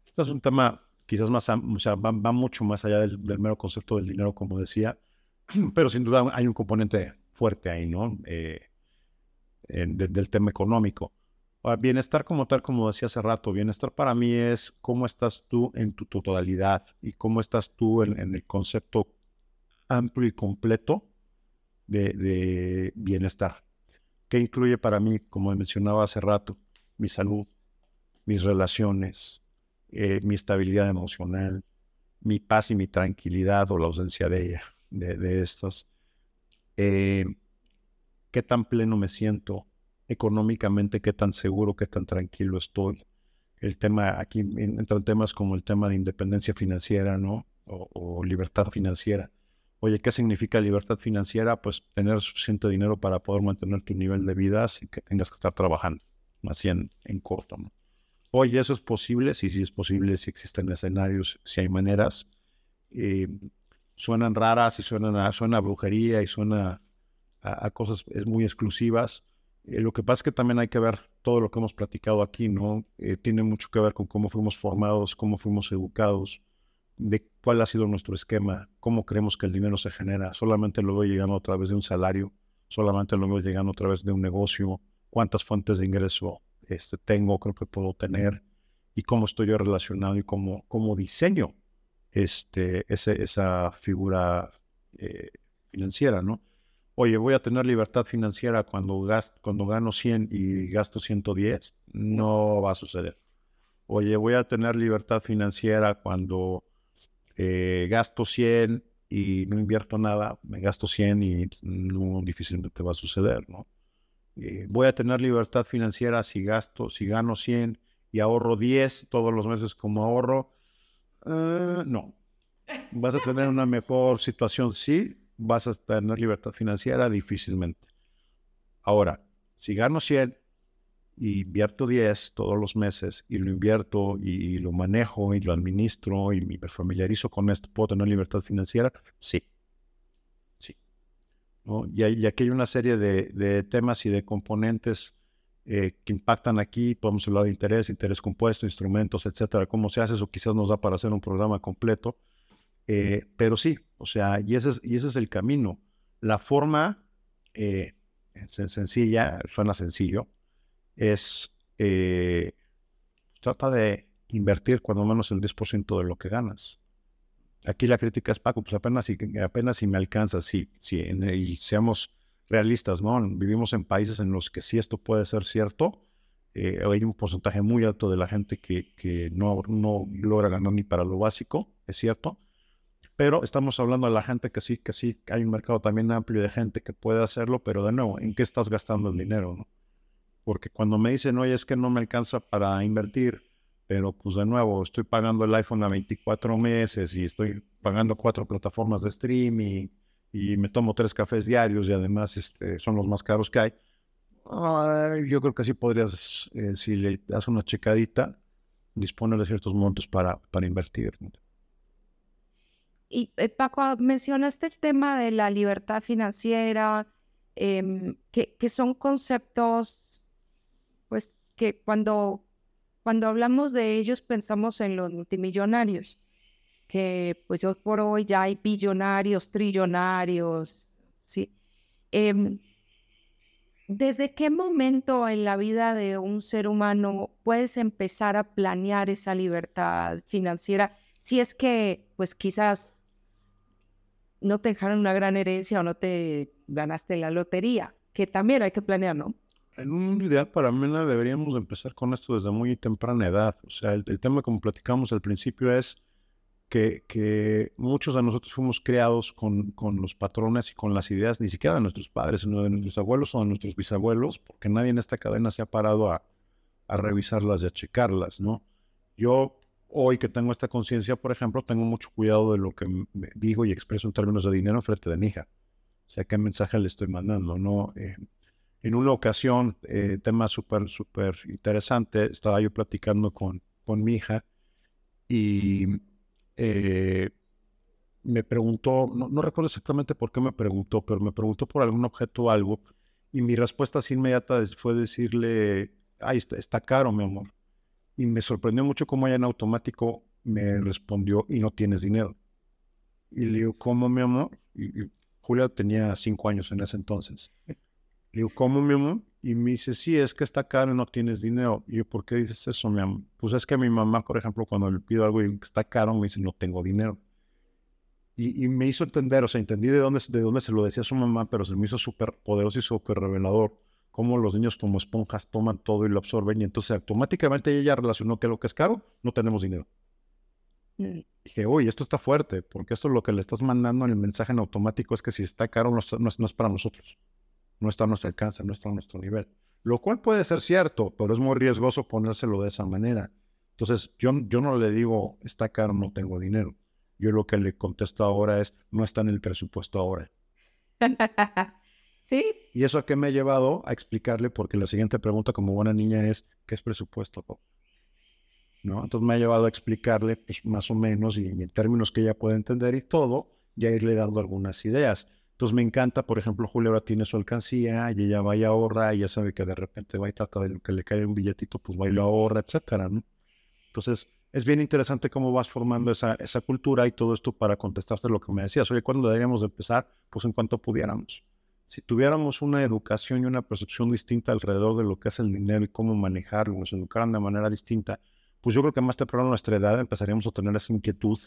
Este es un tema quizás más, o sea, va, mucho más allá del, mero concepto del dinero, como decía, pero sin duda hay un componente fuerte ahí, ¿no? Eh, del tema económico. bienestar como tal, como decía hace rato, bienestar para mí es cómo estás tú en tu totalidad y cómo estás tú en el concepto amplio y completo de, bienestar. ¿Qué incluye para mí, como mencionaba hace rato, mi salud, mis relaciones, eh, mi estabilidad emocional, mi paz y mi tranquilidad o la ausencia de ella, de, estas? Eh, ¿Qué tan pleno me siento económicamente? ¿Qué tan seguro, qué tan tranquilo estoy? El tema, aquí entran temas como el tema de independencia financiera, ¿no? o libertad financiera Oye, ¿qué significa libertad financiera? Pues tener suficiente dinero para poder mantener tu nivel de vida sin que tengas que estar trabajando, así en, corto. ¿no? Oye, ¿eso es posible? Sí, sí es posible, si existen escenarios, si hay maneras. Eh, suenan raras y suenan a, suena brujería y suena a, cosas es muy exclusivas. Eh, lo que pasa es que también hay que ver todo lo que hemos platicado aquí, ¿no? Eh, tiene mucho que ver con cómo fuimos formados, cómo fuimos educados, de cuál ha sido nuestro esquema, cómo creemos que el dinero se genera. Solamente lo veo llegando a través de un salario, solamente lo veo llegando a través de un negocio, cuántas fuentes de ingreso este, tengo, creo que puedo tener, y cómo estoy yo relacionado y cómo, cómo diseño este, ese, esa figura eh, financiera, ¿no? Oye, voy a tener libertad financiera cuando, cuando gano 100 y gasto 110. No va a suceder. Oye, voy a tener libertad financiera cuando eh, gasto 100 y no invierto nada, me gasto 100 y no difícilmente va a suceder, ¿no? Eh, voy a tener libertad financiera si gasto, si gano 100 y ahorro 10 todos los meses como ahorro, eh, no. Vas a tener una mejor situación, sí, vas a tener libertad financiera difícilmente. Ahora, si gano 100 y invierto 10 todos los meses y lo invierto y, lo manejo y lo administro y me familiarizo con esto, ¿puedo tener libertad financiera? Sí. Sí. ¿No? Y, aquí hay una serie de, temas y de componentes eh, que impactan aquí. Podemos hablar de interés, interés compuesto, instrumentos, etcétera. Cómo se hace eso quizás nos da para hacer un programa completo. Eh, pero sí, o sea, y ese es, y ese es el camino. La forma eh, sencilla, suena sencillo, es trata de invertir cuando menos el 10% de lo que ganas. Aquí la crítica es, Paco, pues apenas si, apenas si me alcanza, sí, sí, y seamos realistas, ¿no? Vivimos en países en los que sí esto puede ser cierto. Eh, hay un porcentaje muy alto de la gente que, que no, no logra ganar ni para lo básico, es cierto. Pero estamos hablando de la gente que sí, que sí, hay un mercado también amplio de gente que puede hacerlo, pero de nuevo, ¿en qué estás gastando el dinero? Porque cuando me dicen, oye, es que no me alcanza para invertir, pero pues de nuevo, estoy pagando el iPhone a 24 meses y estoy pagando cuatro plataformas de streaming y me tomo tres cafés diarios y además este, son los más caros que hay. yo creo que sí podrías, eh, si le das una checadita, disponer de ciertos montos para, para invertir. Y eh, Paco, mencionaste el tema de la libertad financiera, em, que, que son conceptos, pues que cuando cuando hablamos de ellos pensamos en los multimillonarios, que pues hoy por hoy ya hay billonarios, trillonarios, ¿sí? Em, ¿Desde qué momento en la vida de un ser humano puedes empezar a planear esa libertad financiera? Si es que, pues quizás no te dejaron una gran herencia o no te ganaste la lotería, que también hay que planear, ¿no? En un ideal para mí deberíamos empezar con esto desde muy temprana edad. O sea, el, tema como platicamos al principio es que, muchos de nosotros fuimos creados con, los patrones y con las ideas, ni siquiera de nuestros padres, sino de nuestros abuelos o de nuestros bisabuelos, porque nadie en esta cadena se ha parado a, a revisarlas y a checarlas, ¿no? Yo hoy que tengo esta conciencia, por ejemplo, tengo mucho cuidado de lo que digo y expreso en términos de dinero frente de mi hija. O sea, qué mensaje le estoy mandando, ¿no? Eh, en una ocasión, eh, tema súper, súper interesante, estaba yo platicando con, con mi hija y eh, me preguntó, no, recuerdo exactamente por qué me preguntó, pero me preguntó por algún objeto o algo y mi respuesta así inmediata fue decirle, ay, está, caro, mi amor. Y me sorprendió mucho cómo ella en automático me respondió, y no tienes dinero. Y le digo, ¿cómo, mi amor? y Julia tenía cinco años en ese entonces. Le digo, ¿cómo, mi amor? Y me dice, sí, es que está caro y no tienes dinero. Y yo, ¿por qué dices eso, mi amor? Pues es que mi mamá, por ejemplo, cuando le pido algo y está caro, me dice, no tengo dinero. Y, me hizo entender, o sea, entendí de dónde, de dónde se lo decía su mamá, pero se me hizo súper poderoso y súper revelador. Cómo los niños como esponjas toman todo y lo absorben. Y entonces automáticamente ella relacionó que lo que es caro, no tenemos dinero. Dije, uy, esto está fuerte, porque esto es lo que le estás mandando en el mensaje en automático es que si está caro no, no es para nosotros no está a nuestro alcance, no está a nuestro nivel. Lo cual puede ser cierto, pero es muy riesgoso ponérselo de esa manera. Entonces, yo, yo no le digo, está caro, no tengo dinero. Yo lo que le contesto ahora es, no está en el presupuesto ahora. ¿Sí? ¿Y eso a qué me ha llevado? A explicarle, porque la siguiente pregunta como buena niña es, ¿qué es presupuesto? ¿No? Entonces me ha llevado a explicarle pues, más o menos y en términos que ella puede entender y todo, ya irle dando algunas ideas. Entonces me encanta, por ejemplo, Julio ahora tiene su alcancía y ella va y ahorra y ya sabe que de repente va y trata de lo que le cae un billetito, pues va y lo ahorra, etcétera, ¿no? Entonces es bien interesante cómo vas formando esa, esa cultura y todo esto para contestarte lo que me decías. Oye, ¿cuándo deberíamos de empezar? Pues en cuanto pudiéramos. Si tuviéramos una educación y una percepción distinta alrededor de lo que es el dinero y cómo manejarlo, nos educaran de manera distinta, pues yo creo que más temprano a nuestra edad empezaríamos a tener esa inquietud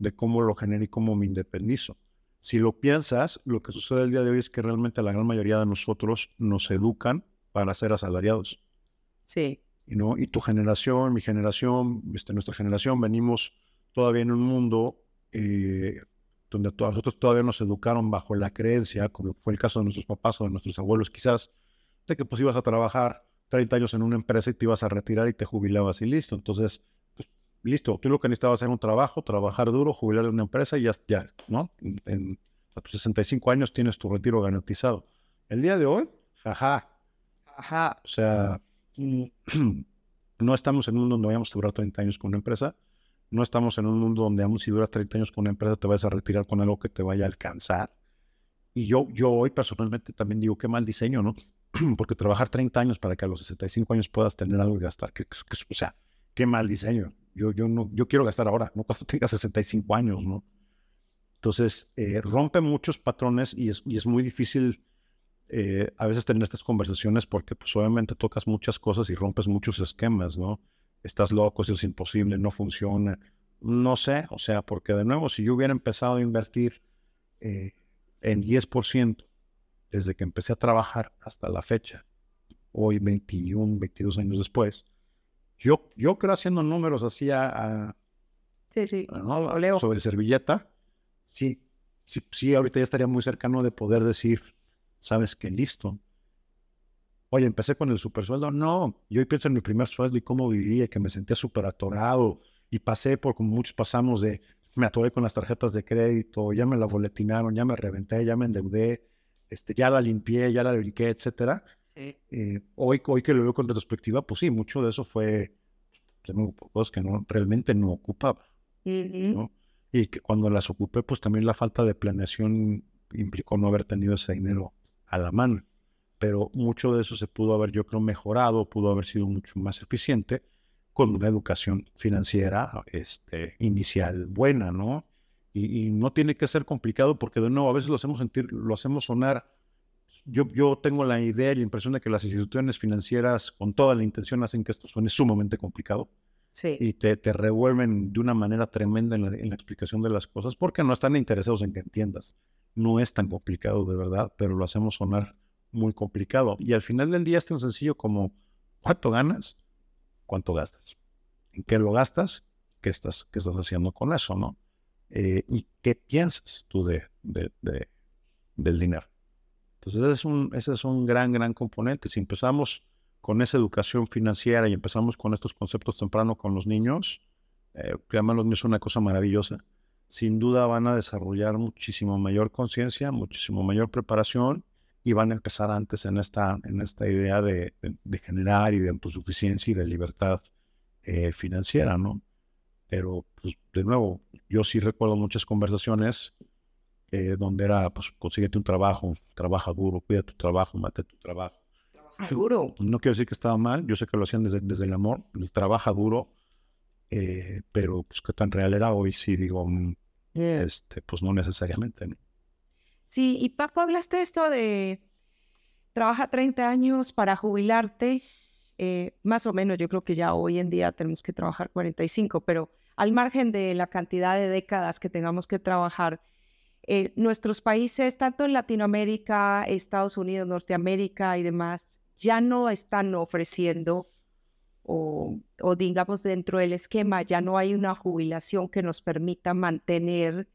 de cómo lo genero y cómo me independizo. Si lo piensas, lo que sucede el día de hoy es que realmente la gran mayoría de nosotros nos educan para ser asalariados. Sí. ¿no? Y tu generación, mi generación, este, nuestra generación, venimos todavía en un mundo eh, donde nosotros todavía nos educaron bajo la creencia, como fue el caso de nuestros papás o de nuestros abuelos quizás, de que pues ibas a trabajar 30 años en una empresa y te ibas a retirar y te jubilabas y listo. Entonces, listo, tú lo que necesitabas era un trabajo, trabajar duro, jubilar en una empresa y ya, ya ¿no? En, a tus 65 años tienes tu retiro garantizado. El día de hoy, ajá, ajá. O sea, no estamos en un mundo donde vayamos a durar 30 años con una empresa. No estamos en un mundo donde aún si duras 30 años con una empresa te vas a retirar con algo que te vaya a alcanzar. Y yo, yo hoy personalmente también digo, qué mal diseño, ¿no? porque trabajar 30 años para que a los 65 años puedas tener algo y gastar, que, o sea, qué mal diseño. Yo, yo, no, yo quiero gastar ahora, no cuando tenga 65 años, ¿no? Entonces, eh, rompe muchos patrones y es, y es muy difícil eh, a veces tener estas conversaciones porque pues obviamente tocas muchas cosas y rompes muchos esquemas, ¿no? Estás loco, eso es imposible, no funciona. No sé, o sea, porque de nuevo, si yo hubiera empezado a invertir eh, en 10% desde que empecé a trabajar hasta la fecha, hoy 21, 22 años después, yo, yo creo haciendo números así a, sí, sí. sobre servilleta, sí, sí, sí, ahorita ya estaría muy cercano de poder decir, sabes que listo. Oye, empecé con el super sueldo. No, yo pienso en mi primer sueldo y cómo vivía, que me sentía súper atorado y pasé por como muchos pasamos de, me atoré con las tarjetas de crédito, ya me la boletinaron, ya me reventé, ya me endeudé, este, ya la limpié, ya la limpié, etcétera. Eh, hoy, hoy que lo veo con retrospectiva, pues sí, mucho de eso fue cosas que no, realmente no ocupaba. Y que cuando las ocupé, pues también la falta de planeación implicó no haber tenido ese dinero a la mano. Pero mucho de eso se pudo haber, yo creo, mejorado, pudo haber sido mucho más eficiente con una educación financiera este, inicial buena, ¿no? Y, no tiene que ser complicado porque de nuevo a veces lo hacemos sentir, lo hacemos sonar. Yo, yo tengo la idea y la impresión de que las instituciones financieras con toda la intención hacen que esto suene sumamente complicado. Sí. Y te, te, revuelven de una manera tremenda en la, en la, explicación de las cosas porque no están interesados en que entiendas. No es tan complicado de verdad, pero lo hacemos sonar muy complicado. Y al final del día es tan sencillo como cuánto ganas, cuánto gastas. ¿En qué lo gastas? ¿Qué estás, qué estás haciendo con eso, no? Eh, ¿Y qué piensas tú de, de, del dinero? Entonces, es, un, ese es un gran, gran componente. Si empezamos con esa educación financiera y empezamos con estos conceptos temprano con los niños, eh, que además los niños son una cosa maravillosa, sin duda van a desarrollar muchísimo mayor conciencia, muchísimo mayor preparación y van a empezar antes en esta, en esta idea de, generar y de autosuficiencia y de libertad eh, financiera, ¿no? Pero, pues, de nuevo, yo sí recuerdo muchas conversaciones eh, donde era, pues, consíguete un trabajo, trabaja duro, cuida tu trabajo, mate tu trabajo. Trabaja duro. No quiero decir que estaba mal, yo sé que lo hacían desde, desde el amor, trabaja duro, eh, pero pues qué tan real era hoy, sí digo, mm, este, pues no necesariamente. ¿no? Sí, y Paco, hablaste de esto de trabaja 30 años para jubilarte, eh, más o menos yo creo que ya hoy en día tenemos que trabajar 45, pero al margen de la cantidad de décadas que tengamos que trabajar, eh, nuestros países, tanto en Latinoamérica, Estados Unidos, Norteamérica y demás, ya no están ofreciendo o, digamos dentro del esquema ya no hay una jubilación que nos permita mantener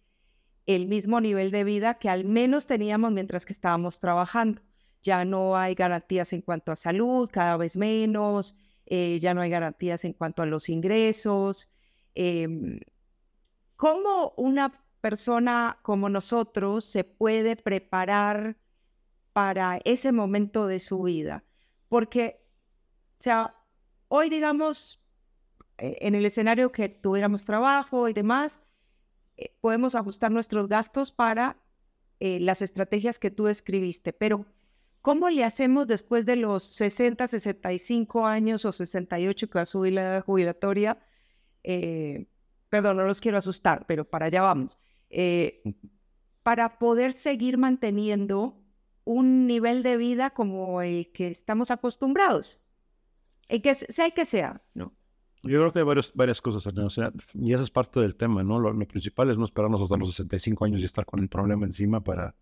el mismo nivel de vida que al menos teníamos mientras que estábamos trabajando. Ya no hay garantías en cuanto a salud, cada vez menos, eh, ya no hay garantías en cuanto a los ingresos. Em, ¿Cómo una persona como nosotros se puede preparar para ese momento de su vida? Porque, o sea, Hoy, digamos, eh, en el escenario que tuviéramos trabajo y demás, eh, podemos ajustar nuestros gastos para eh, las estrategias que tú describiste, pero ¿cómo le hacemos después de los 60, 65 años o 68 que va a subir la edad jubilatoria? perdón, no los quiero asustar, pero para allá vamos. Para poder seguir manteniendo un nivel de vida como el que estamos acostumbrados. Y que sea que sea, ¿no? Yo creo que hay varios, varias cosas, o sea, y esa es parte del tema, ¿no? Lo, principal es no esperarnos hasta los 65 años y estar con el problema encima para...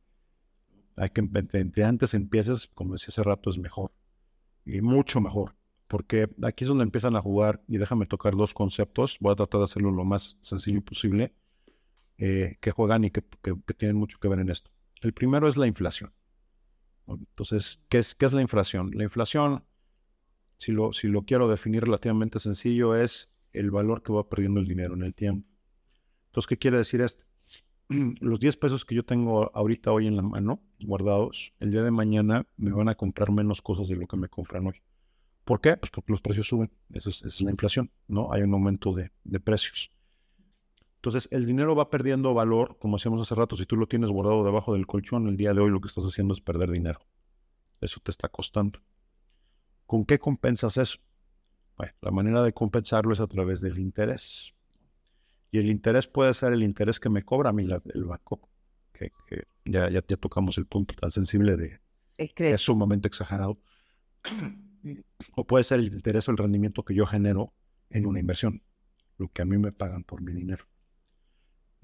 Hay que, de, antes empieces, como decía hace rato, es mejor. Y mucho mejor. Porque aquí es donde empiezan a jugar, y déjame tocar dos conceptos, voy a tratar de hacerlo lo más sencillo posible, eh, que juegan y que, tienen mucho que ver en esto. El primero es la inflación. Entonces, ¿qué es, la inflación? La inflación si lo, si lo quiero definir relativamente sencillo, es el valor que va perdiendo el dinero en el tiempo. Entonces, ¿qué quiere decir esto? Los 10 pesos que yo tengo ahorita hoy en la mano, guardados, el día de mañana me van a comprar menos cosas de lo que me compran hoy. ¿Por qué? Pues porque los precios suben. Esa es, la inflación, ¿no? Hay un aumento de, de, precios. Entonces, el dinero va perdiendo valor, como hacíamos hace rato. Si tú lo tienes guardado debajo del colchón, el día de hoy lo que estás haciendo es perder dinero. eso te está costando. ¿Con qué compensas eso? Bueno, la manera de compensarlo es a través del interés. Y el interés puede ser el interés que me cobra a mí el banco, que, ya, ya, tocamos el punto tan sensible de que es sumamente exagerado. O puede ser el interés o el rendimiento que yo genero en una inversión, lo que a mí me pagan por mi dinero.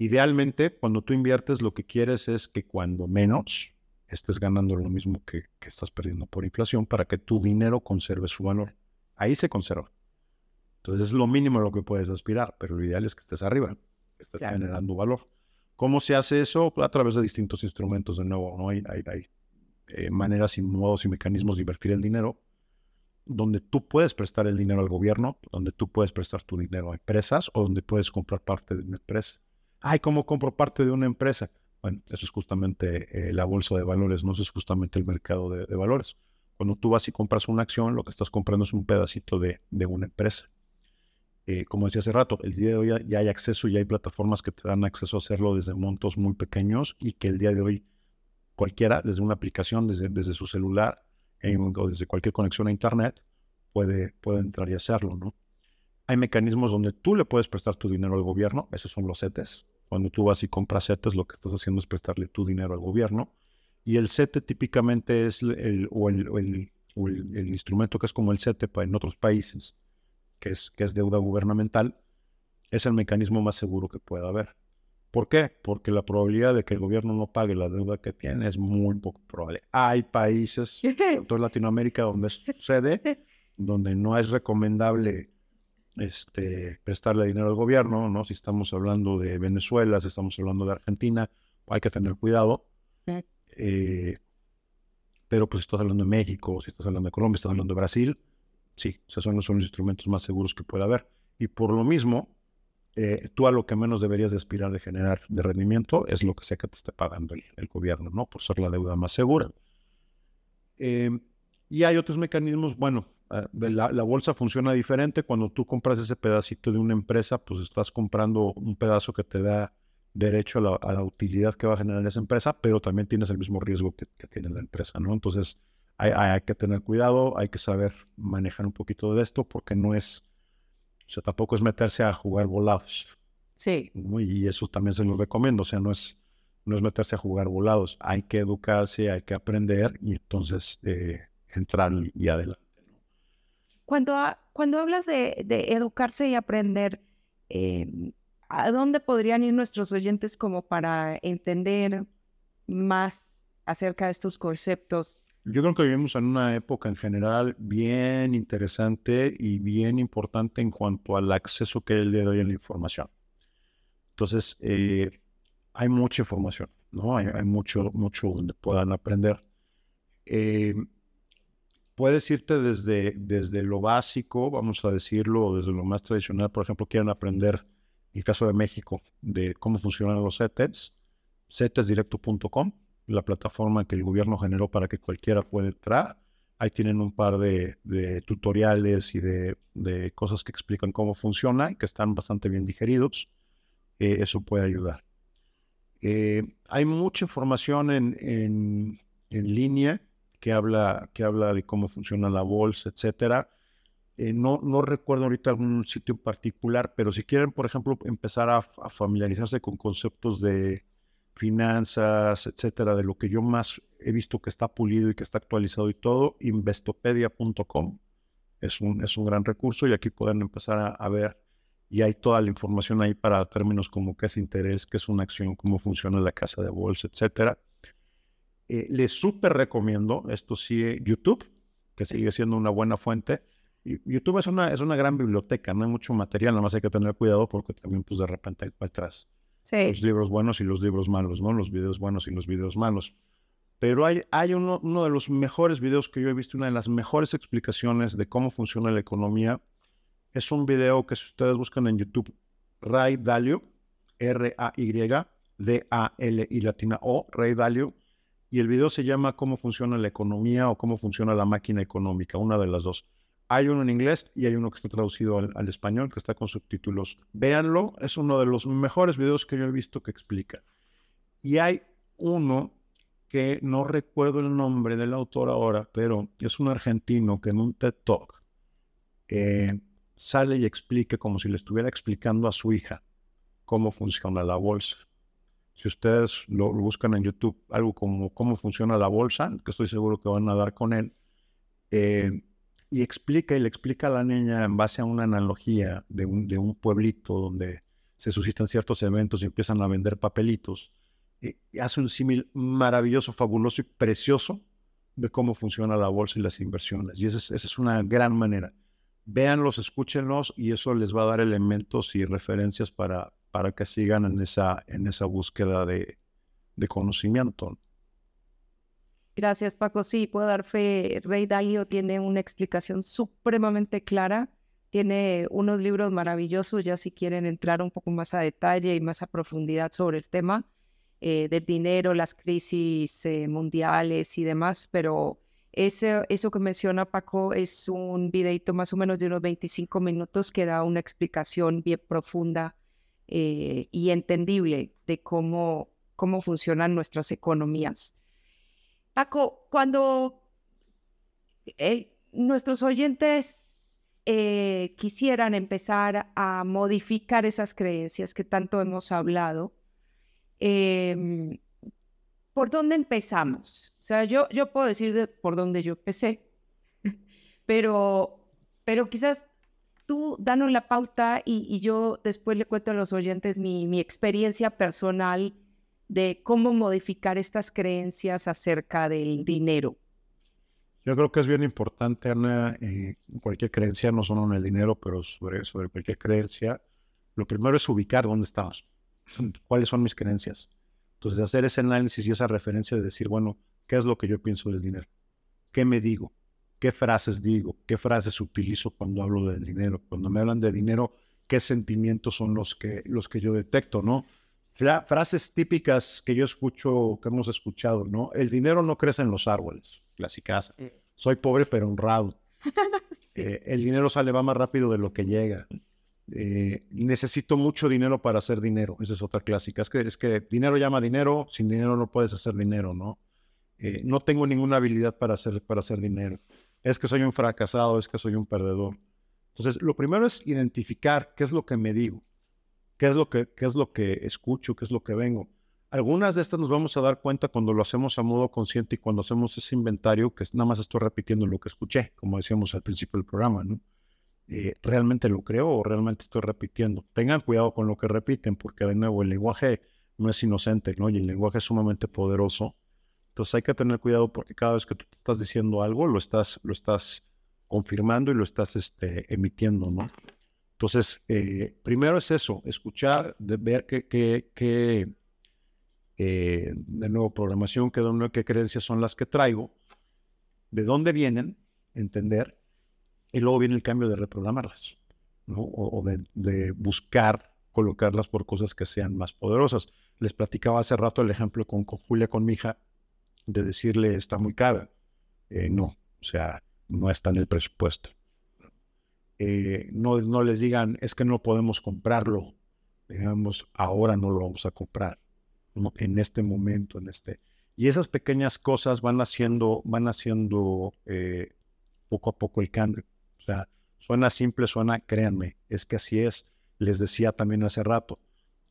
Idealmente, cuando tú inviertes, lo que quieres es que cuando menos estés ganando lo mismo que, estás perdiendo por inflación para que tu dinero conserve su valor. Ahí se conserva. Entonces es lo mínimo a lo que puedes aspirar, pero lo ideal es que estés arriba, que estés generando valor. ¿Cómo se hace eso? A través de distintos instrumentos, de nuevo, ¿no? Hay, hay, eh, maneras y modos y mecanismos de invertir el dinero donde tú puedes prestar el dinero al gobierno, donde tú puedes prestar tu dinero a empresas o donde puedes comprar parte de una empresa. Ay, ¿cómo compro parte de una empresa? Bueno, eso es justamente eh, la bolsa de valores, no es justamente el mercado de, valores. Cuando tú vas y compras una acción, lo que estás comprando es un pedacito de, una empresa. Eh, como decía hace rato, el día de hoy ya, hay acceso y hay plataformas que te dan acceso a hacerlo desde montos muy pequeños y que el día de hoy cualquiera, desde una aplicación, desde, desde su celular o desde cualquier conexión a Internet, puede, puede entrar y hacerlo, ¿no? Hay mecanismos donde tú le puedes prestar tu dinero al gobierno, esos son los CETES, cuando tú vas y compras CETES, lo que estás haciendo es prestarle tu dinero al gobierno. Y el CETE típicamente es el, o el, instrumento que es como el CETE en otros países, que es, que es deuda gubernamental, es el mecanismo más seguro que pueda haber. ¿Por qué? Porque la probabilidad de que el gobierno no pague la deuda que tiene es muy poco probable. Hay países, en toda Latinoamérica, donde sucede, donde no es recomendable este, prestarle dinero al gobierno, ¿no? Si estamos hablando de Venezuela, si estamos hablando de Argentina, hay que tener cuidado. Eh, pero pues si estás hablando de México, si estás hablando de Colombia, si estás hablando de Brasil, sí, esos son, son los instrumentos más seguros que puede haber. Y por lo mismo, eh, tú a lo que menos deberías aspirar de generar de rendimiento es lo que sea que te esté pagando el, gobierno, ¿no? Por ser la deuda más segura. Eh, y hay otros mecanismos, bueno, Ah, la, bolsa funciona diferente. Cuando tú compras ese pedacito de una empresa, pues estás comprando un pedazo que te da derecho a la, utilidad que va a generar esa empresa, pero también tienes el mismo riesgo que, tiene la empresa, ¿no? Entonces hay, que tener cuidado, hay que saber manejar un poquito de esto porque no es, o sea, tampoco es meterse a jugar volados. Sí. Y eso también se lo recomiendo, o sea, no es, no es meterse a jugar volados, hay que educarse, hay que aprender y entonces eh, entrar y adelante. Cuando, cuando hablas de, educarse y aprender, em, ¿a dónde podrían ir nuestros oyentes como para entender más acerca de estos conceptos? Yo creo que vivimos en una época en general bien interesante y bien importante en cuanto al acceso que le doy a la información. Entonces, eh, hay mucha información, ¿no? Hay, mucho, mucho donde puedan aprender. Eh, puedes irte desde, desde lo básico, vamos a decirlo, desde lo más tradicional. Por ejemplo, quieren aprender, en el caso de México, de cómo funcionan los CETES, cetesdirecto.com, la plataforma que el gobierno generó para que cualquiera pueda entrar. Ahí tienen un par de, tutoriales y de, cosas que explican cómo funciona y que están bastante bien digeridos. Eh, eso puede ayudar. Eh, hay mucha información en, en, en línea que habla, que habla de cómo funciona la bolsa, etcétera. Eh, no, no recuerdo ahorita algún sitio en particular, pero si quieren, por ejemplo, empezar a, familiarizarse con conceptos de finanzas, etcétera, de lo que yo más he visto que está pulido y que está actualizado y todo, investopedia.com es un, es un gran recurso y aquí pueden empezar a, ver y hay toda la información ahí para términos como qué es interés, qué es una acción, cómo funciona la casa de bolsa, etcétera. Eh, les súper recomiendo, esto sí, YouTube, que sigue siendo una buena fuente. YouTube es una, es una gran biblioteca, no hay mucho material, nada más hay que tener cuidado porque también pues de repente hay para atrás los libros buenos y los libros malos, ¿no? Los videos buenos y los videos malos. Pero hay, hay uno, uno de los mejores videos que yo he visto, una de las mejores explicaciones de cómo funciona la economía. Es un video que si ustedes buscan en YouTube, Ray Dalio, R-A-Y-D-A-L y latina O, Ray Dalio, y el video se llama Cómo funciona la economía o cómo funciona la máquina económica, una de las dos. Hay uno en inglés y hay uno que está traducido al, español, que está con subtítulos. Véanlo, es uno de los mejores videos que yo he visto que explica. Y hay uno que no recuerdo el nombre del autor ahora, pero es un argentino que en un TED Talk eh, sale y explique como si le estuviera explicando a su hija cómo funciona la bolsa. Si ustedes lo, buscan en YouTube, algo como cómo funciona la bolsa, que estoy seguro que van a dar con él, eh, y explica y le explica a la niña en base a una analogía de un, de un pueblito donde se suscitan ciertos eventos y empiezan a vender papelitos hace un símil maravilloso, fabuloso y precioso de cómo funciona la bolsa y las inversiones. Y esa es, esa es una gran manera. Véanlos, escúchenlos y eso les va a dar elementos y referencias para, para que sigan en esa, en esa búsqueda de, de conocimiento. Gracias, Paco. Sí, puedo dar fe. Rey Dalio tiene una explicación supremamente clara. Tiene unos libros maravillosos, ya si quieren entrar un poco más a detalle y más a profundidad sobre el tema eh, del dinero, las crisis eh, mundiales y demás, pero ese, eso que menciona Paco es un videito más o menos de unos 25 minutos que da una explicación bien profunda eh, y entendible de cómo, cómo funcionan nuestras economías. Paco, cuando nuestros oyentes quisieran empezar a modificar esas creencias que tanto hemos hablado, Em, ¿Por dónde empezamos? O sea, yo, yo puedo decir por dónde yo empecé, pero, pero quizás tú danos la pauta y, yo después le cuento a los oyentes mi, mi, experiencia personal de cómo modificar estas creencias acerca del dinero. Yo creo que es bien importante, Ana, eh, cualquier creencia, no solo en el dinero, pero sobre, sobre cualquier creencia, lo primero es ubicar dónde estamos cuáles son mis creencias. Entonces, hacer ese análisis y esa referencia de decir, bueno, ¿qué es lo que yo pienso del dinero? ¿Qué me digo? ¿Qué frases digo? ¿Qué frases utilizo cuando hablo del dinero? Cuando me hablan de dinero, ¿qué sentimientos son los que, los que yo detecto, no? frases típicas que yo escucho, que hemos escuchado, ¿no? El dinero no crece en los árboles, clásicas. Soy pobre pero honrado. Eh, el dinero sale va más rápido de lo que llega. Eh, necesito mucho dinero para hacer dinero. Esa es otra clásica. Es que, es que dinero llama dinero, sin dinero no puedes hacer dinero, ¿no? Eh, no tengo ninguna habilidad para hacer, para hacer dinero. Es que soy un fracasado, es que soy un perdedor. Entonces, lo primero es identificar qué es lo que me digo, qué es lo que, qué es lo que escucho, qué es lo que vengo. Algunas de estas nos vamos a dar cuenta cuando lo hacemos a modo consciente y cuando hacemos ese inventario, que nada más estoy repitiendo lo que escuché, como decíamos al principio del programa, ¿no? Eh, realmente lo creo o realmente estoy repitiendo. Tengan cuidado con lo que repiten, porque de nuevo el lenguaje no es inocente, ¿no? Y el lenguaje es sumamente poderoso. Entonces hay que tener cuidado porque cada vez que tú estás diciendo algo, lo estás, lo estás confirmando y lo estás este, emitiendo, ¿no? Entonces, eh, primero es eso, escuchar, de ver qué, qué, eh, de nuevo, programación, qué, qué creencias son las que traigo, de dónde vienen, entender, y luego viene el cambio de reprogramarlas, ¿no? O, de, buscar colocarlas por cosas que sean más poderosas. Les platicaba hace rato el ejemplo con, Julia, con mi de decirle está muy cara. Eh, no, o sea, no está en el presupuesto. Eh, no, no les digan, es que no podemos comprarlo. Digamos, ahora no lo vamos a comprar. En este momento, en este. Y esas pequeñas cosas van haciendo, van haciendo eh, poco a poco el cambio. O sea, suena simple, suena, créanme, es que así es. Les decía también hace rato,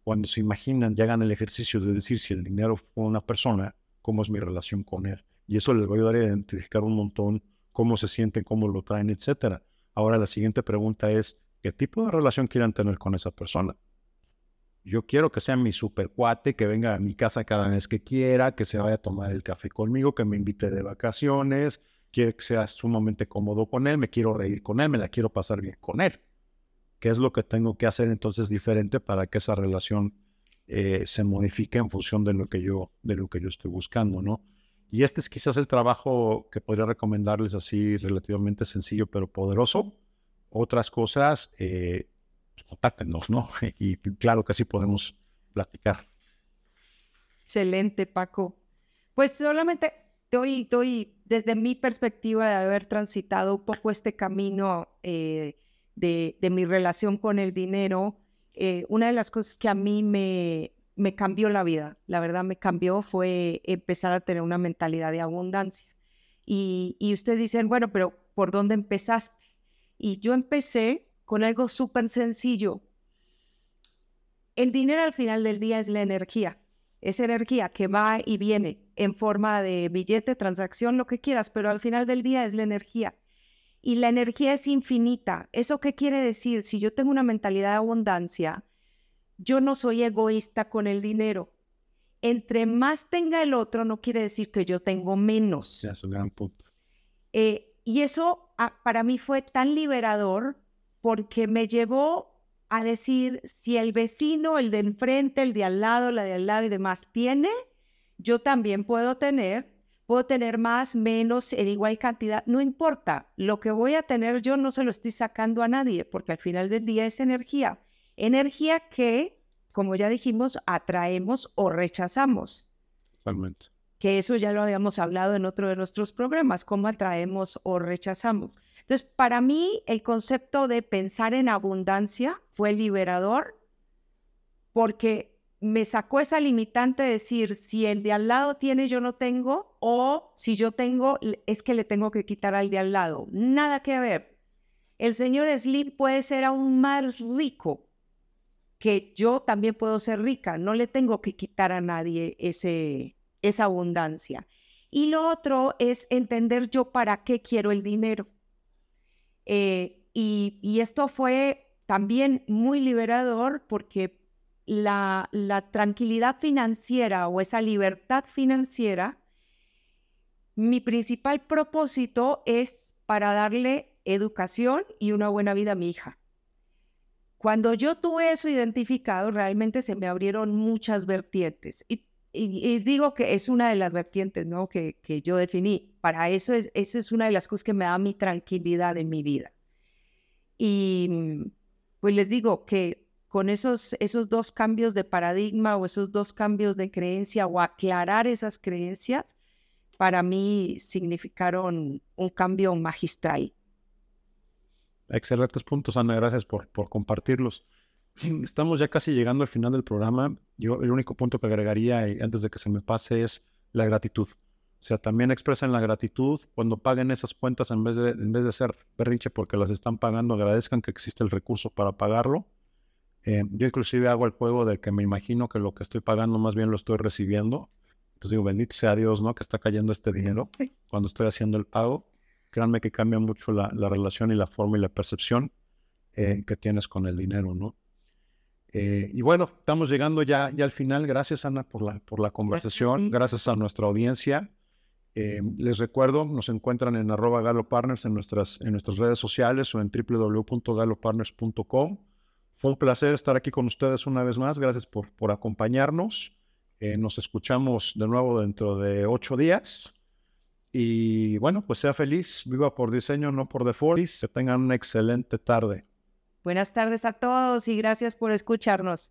cuando se imaginan y hagan el ejercicio de decir si el dinero fue una persona, cómo es mi relación con él. Y eso les va a ayudar a identificar un montón cómo se sienten, cómo lo traen, etcétera. Ahora la siguiente pregunta es, ¿qué tipo de relación quieren tener con esa persona? Yo quiero que sea mi super cuate, que venga a mi casa cada vez que quiera, que se vaya a tomar el café conmigo, que me invite de vacaciones, quiero que sea sumamente cómodo con él, me quiero reír con él, me la quiero pasar bien con él. ¿Qué es lo que tengo que hacer entonces diferente para que esa relación eh, se modifique en función de lo que yo, de lo que yo estoy buscando, ¿no? Y este es quizás el trabajo que podría recomendarles así relativamente sencillo pero poderoso. Otras cosas, eh, contáctenos, ¿no? Y claro que así podemos platicar. Excelente, Paco. Pues solamente doy, doy desde mi perspectiva de haber transitado un poco este camino eh, de, mi relación con el dinero, eh, una de las cosas que a mí me, cambió la vida. La verdad me cambió fue empezar a tener una mentalidad de abundancia. Y, y ustedes dicen, bueno, pero ¿por dónde empezaste? Y yo empecé con algo súper sencillo. El dinero al final del día es la energía. Es energía que va y viene en forma de billete, transacción, lo que quieras, pero al final del día es la energía. Y la energía es infinita. ¿Eso qué quiere decir? Si yo tengo una mentalidad de abundancia, yo no soy egoísta con el dinero. Entre más tenga el otro, no quiere decir que yo tengo menos. Ya, es un gran punto. Eh, y eso ah, para mí fue tan liberador porque me llevó a decir, si el vecino, el de enfrente, el de al lado, la de al lado y demás tiene, yo también puedo tener, puedo tener más, menos, en igual cantidad, no importa, lo que voy a tener yo no se lo estoy sacando a nadie, porque al final del día es energía. Energía que, como ya dijimos, atraemos o rechazamos. Totalmente. Que eso ya lo habíamos hablado en otro de nuestros programas, cómo atraemos o rechazamos. Entonces, para mí, el concepto de pensar en abundancia fue liberador porque me sacó esa limitante de decir, si el de al lado tiene, yo no tengo, o si yo tengo, es que le tengo que quitar al de al lado. Nada que ver. El señor Slim puede ser aún más rico que yo también puedo ser rica, no le tengo que quitar a nadie ese, esa abundancia. Y lo otro es entender yo para qué quiero el dinero. Eh, y, y, esto fue también muy liberador porque la, tranquilidad financiera o esa libertad financiera, mi principal propósito es para darle educación y una buena vida a mi hija. Cuando yo tuve eso identificado, realmente se me abrieron muchas vertientes. Y, digo que es una de las vertientes ¿no? que, que yo definí. Para eso es, esa es una de las cosas que me da mi tranquilidad en mi vida. Y pues les digo que con esos, esos dos cambios de paradigma o esos dos cambios de creencia o aclarar esas creencias, para mí significaron un cambio magistral. Excelentes puntos, Ana. Gracias por, por compartirlos. Estamos ya casi llegando al final del programa. Yo el único punto que agregaría y antes de que se me pase es la gratitud. O sea, también expresen la gratitud cuando paguen esas cuentas en vez de, en vez de ser berrinche porque las están pagando, agradezcan que existe el recurso para pagarlo. Eh, yo inclusive hago el juego de que me imagino que lo que estoy pagando más bien lo estoy recibiendo. Entonces digo, bendito sea Dios, ¿no? Que está cayendo este dinero cuando estoy haciendo el pago créanme que cambia mucho la, relación y la forma y la percepción eh, que tienes con el dinero, ¿no? Eh, y bueno, estamos llegando ya, ya al final. Gracias, Ana, por la, por la conversación. Gracias a nuestra audiencia. Eh, les recuerdo, nos encuentran en arroba galopartners en nuestras, en nuestras redes sociales o en www.galopartners.com. Fue un placer estar aquí con ustedes una vez más. Gracias por, por acompañarnos. nos escuchamos de nuevo dentro de ocho días. Y bueno, pues sea feliz, viva por diseño, no por default. Que tengan una excelente tarde. Buenas tardes a todos y gracias por escucharnos.